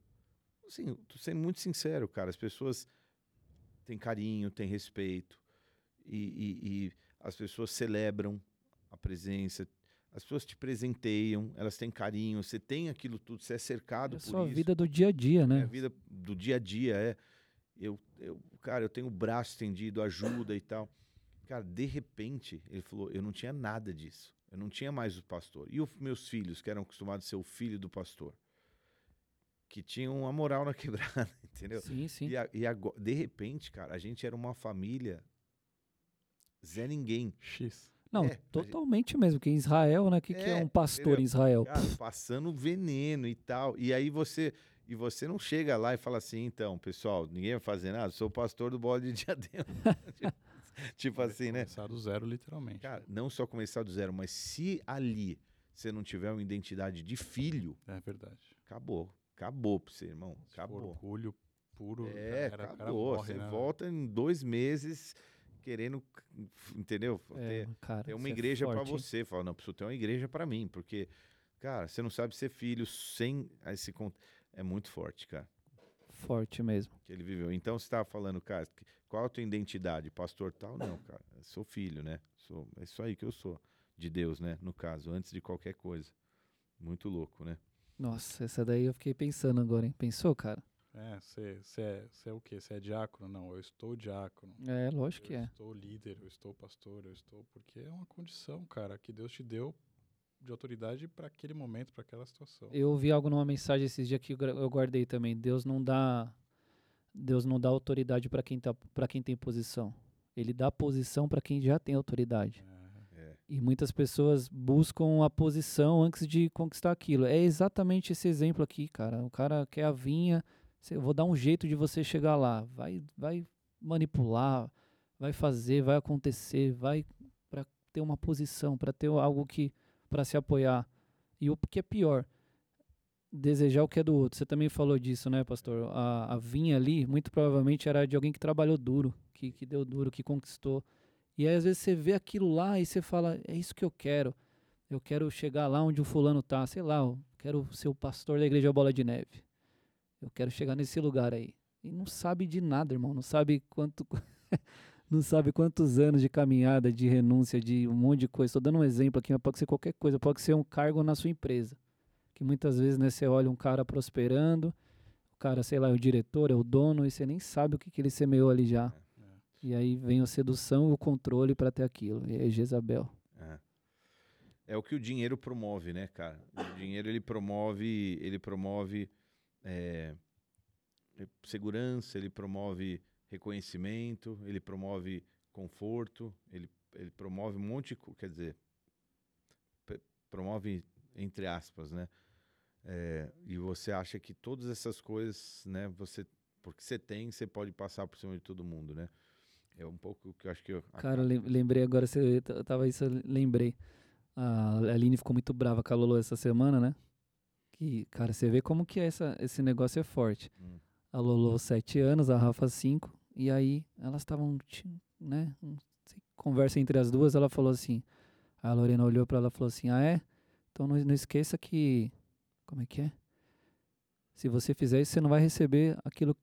Assim, tô sendo muito sincero, cara, as pessoas têm carinho, têm respeito e, e- e as pessoas celebram a presença, as pessoas te presenteiam, elas têm carinho, você tem aquilo tudo, você é cercado É por sua isso. vida do dia a dia, É né? a vida do dia a dia, é. Eu, eu, cara, eu tenho o braço estendido, ajuda e tal. Cara, de repente, ele falou, eu não tinha nada disso. Eu não tinha mais o pastor. E os meus filhos, que eram acostumados a ser o filho do pastor? Que tinham a moral na [LAUGHS] quebrada, entendeu? Sim, sim. E, a- e agora, de repente, cara, a gente era uma família Zé Ninguém. X. Não, É, a gente- totalmente mesmo. Que em Israel, né? O que, que é É, um pastor em Israel? Cara, passando veneno e tal. E aí você. E você não chega lá e fala assim, então, pessoal, ninguém vai fazer nada, sou o pastor do bode de [LAUGHS] diadema. [LAUGHS] [LAUGHS] tipo assim, né? Começar do zero, literalmente. Cara, não só começar do zero, mas se ali você não tiver uma identidade de filho, É verdade. acabou. Acabou pra você, irmão. Se for Acabou. orgulho puro. É, era, acabou. morre, você né? volta em dois meses querendo, entendeu? É, Ter, cara, ter uma é igreja pra forte, hein? você. Fala, não, preciso ter uma igreja pra mim, porque, cara, você não sabe ser filho sem esse é muito forte, cara, Forte mesmo. que ele viveu. Então você tava falando, cara, qual a tua identidade? Pastor tal? Não, cara, eu sou filho, né? Sou, é isso aí que eu sou de Deus, né? No caso, antes de qualquer coisa. Muito louco, né? Nossa, essa daí eu fiquei pensando agora, hein? Pensou, cara? É, você é, é o quê? Você é diácono? Não, eu estou diácono. É, lógico que eu é. estou líder, eu estou pastor, eu estou. Porque é uma condição, cara, que Deus te deu de autoridade para aquele momento, para aquela situação. Eu ouvi algo numa mensagem esses dias que eu eu guardei também. Deus não dá Deus não dá autoridade para quem tá para quem tem posição. Ele dá posição para quem já tem autoridade. É, É. E muitas pessoas buscam a posição antes de conquistar aquilo. É exatamente esse exemplo aqui, cara. O cara quer a vinha, eu vou dar um jeito de você chegar lá. Vai, vai manipular, vai fazer, vai acontecer, vai para ter uma posição, para ter algo que para se apoiar. E o que é pior, desejar o que é do outro. Você também falou disso, né, pastor? A, a vinha ali, muito provavelmente era de alguém que trabalhou duro, que, que deu duro, que conquistou. E aí, às vezes, você vê aquilo lá e você fala: é isso que eu quero. Eu quero chegar lá onde o fulano tá, sei lá, eu quero ser o pastor da igreja Bola de Neve. Eu quero chegar nesse lugar aí. E não sabe de nada, irmão. Não sabe quanto. [LAUGHS] não sabe quantos anos de caminhada, de renúncia, de um monte de coisa. Estou dando um exemplo aqui, mas pode ser qualquer coisa. Pode ser um cargo na sua empresa. Que muitas vezes né, você olha um cara prosperando, o cara, sei lá, é o diretor, é o dono, e você nem sabe o que, que ele semeou ali já. é. E aí vem a sedução e o controle para ter aquilo. E aí Jezabel. É. É o que o dinheiro promove, né, cara? O dinheiro ele promove, ele promove é, segurança, ele promove reconhecimento, ele promove conforto, ele, ele promove um monte de, quer dizer, promove entre aspas, né? É, e você acha que todas essas coisas, né? Você, porque você tem, você pode passar por cima de todo mundo, né? É um pouco o que eu acho que eu Cara, lem- lembrei agora, você tava isso, eu lembrei. A Aline ficou muito brava com a Lolo essa semana, né? Que, cara, você vê como que é essa, esse negócio é forte. Hum. A Lolo, sete anos, a Rafa, cinco. E aí, elas estavam, né? Conversa entre as duas, ela falou assim. A Lorena olhou pra ela e falou assim: Ah, é? Então não, não esqueça que. Como é que é? Se você fizer isso, você não vai receber aquilo,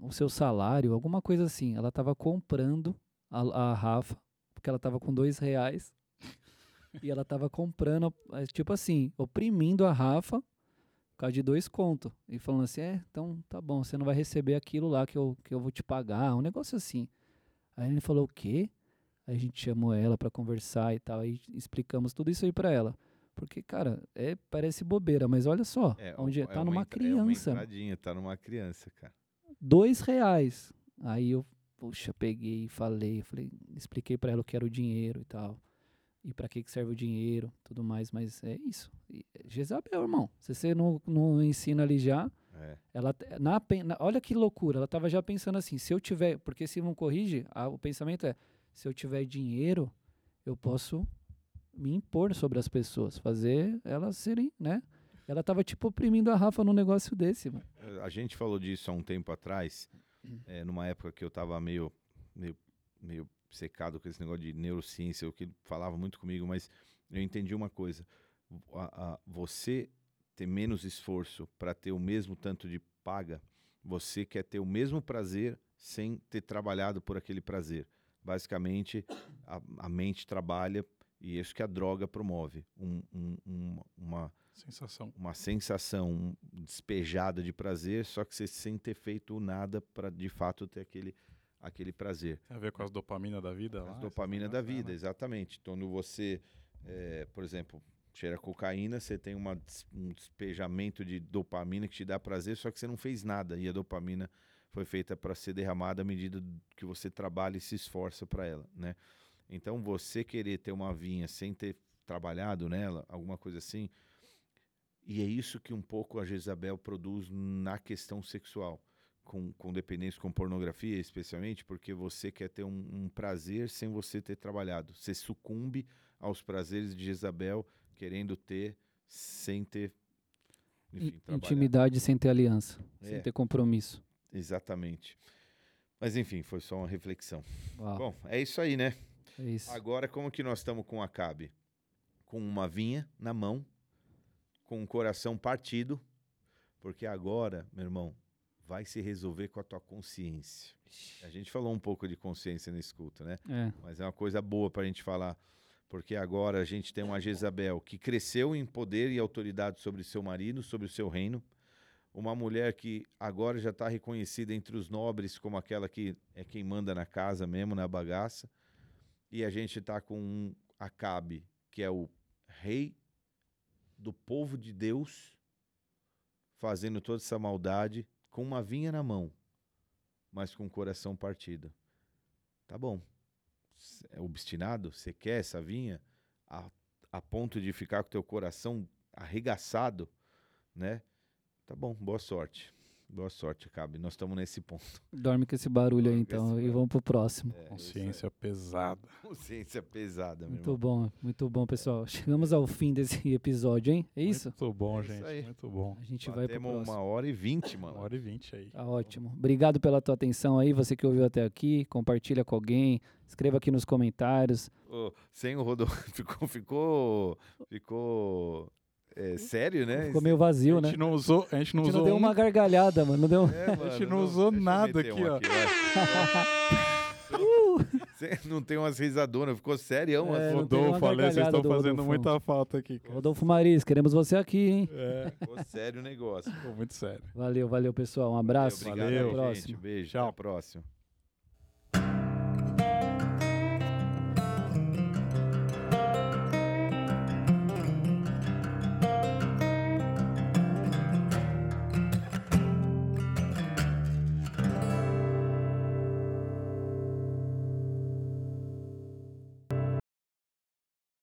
o seu salário, alguma coisa assim. Ela tava comprando a, a Rafa, porque ela tava com dois reais. [LAUGHS] e ela tava comprando, eh, tipo assim, oprimindo a Rafa por causa de dois contos. E falando assim, é, então tá bom, você não vai receber aquilo lá que eu, que eu vou te pagar, um negócio assim. Aí ele falou, o quê? Aí a gente chamou ela pra conversar e tal, aí explicamos tudo isso aí pra ela. Porque, cara, é, parece bobeira, mas olha só, É, onde é tá uma numa entra- É uma criança. entradinha, tá numa criança, cara. dois reais. Aí eu, puxa, peguei e falei, falei, expliquei pra ela o que era o dinheiro e tal. E pra que que serve o dinheiro, tudo mais, mas é isso. E, é Jezabel, irmão. Se você não, não ensina ali já, É. ela na, na- olha que loucura, ela tava já pensando assim, se eu tiver, porque se não corrige, a- o pensamento é, se eu tiver dinheiro, eu posso me impor sobre as pessoas, fazer elas serem, né? Ela tava tipo oprimindo a Rafa num negócio desse, mano. Eh, A gente falou disso há um tempo atrás, eh, numa época que eu tava meio, meio, meio secado com esse negócio de neurociência, o que falava muito comigo, mas eu entendi uma coisa. A- a- você ter menos esforço para ter o mesmo tanto de paga, você quer ter o mesmo prazer sem ter trabalhado por aquele prazer. Basicamente, a, a mente trabalha e isso que a droga promove. Um- um- um- uma, Sensação. uma sensação despejada de prazer, só que você sem ter feito nada para de fato ter aquele, aquele prazer. Tem a ver com as dopamina da vida lá? As essa dopamina da vida, né? exatamente. Quando você, eh, por exemplo, cheira cocaína, você tem uma um despejamento de dopamina que te dá prazer, só que você não fez nada e a dopamina foi feita para ser derramada à medida que você trabalha e se esforça para ela, né? Então você querer ter uma vinha sem ter trabalhado nela, alguma coisa assim, e é isso que um pouco a Jezabel produz na questão sexual, com, com dependência, com pornografia especialmente, porque você quer ter um, um prazer sem você ter trabalhado. Você sucumbe aos prazeres de Jezabel, querendo ter sem ter, enfim. Intimidade sem ter aliança, sem É. ter compromisso. Exatamente. Mas enfim, foi só uma reflexão. Uau, Bom, é isso aí, né? Isso. Agora, como que nós estamos com Acabe? Com uma vinha na mão, com o coração partido, porque agora, meu irmão, vai se resolver com a tua consciência. A gente falou um pouco de consciência nesse culto, né? É, Mas é uma coisa boa para a gente falar, porque agora a gente tem uma Jezabel que cresceu em poder e autoridade sobre seu marido, sobre o seu reino. Uma mulher que agora já está reconhecida entre os nobres como aquela que é quem manda na casa mesmo, na bagaça. E a gente está com um Acabe, que é o rei do povo de Deus, fazendo toda essa maldade com uma vinha na mão, mas com o coração partido. Tá bom é obstinado, você quer essa vinha a, a ponto de ficar com teu coração arregaçado, né? Tá bom, boa sorte. Boa sorte, Cabe. Nós estamos nesse ponto. [LAUGHS] dorme com esse barulho aí então esse e vamos pro próximo. É, Consciência pesada. consciência pesada, meu Muito irmão. bom, muito bom, pessoal. Chegamos ao fim desse [LAUGHS] episódio, hein? É isso? Muito bom, É isso gente. aí. Muito bom. A gente vai pro Batemos próximo. uma hora e vinte, Uma mano. hora e vinte aí. Tá ótimo. Obrigado pela tua atenção aí, você que ouviu até aqui. Compartilha com alguém, escreva aqui nos comentários. Ô, sem o Rodolfo, [LAUGHS] ficou, ficou, ficou é, sério, né? Ficou meio vazio, a né? gente não usou, a gente não A gente usou não deu um- uma gargalhada, mano. Não deu. É, A gente mano, não usou nada aqui, um ó. vai. [LAUGHS] Cê não tem umas risadonas, ficou sério. É, não Rodolfo, Ale, vocês estão do fazendo muita falta aqui, cara. Rodolfo Maris, queremos você aqui, hein? É, Ficou sério o negócio. ficou muito sério. Valeu, valeu, pessoal. Um abraço. Obrigado, Valeu. aí, Próximo. gente. Beijo. Tchau. Até a próxima.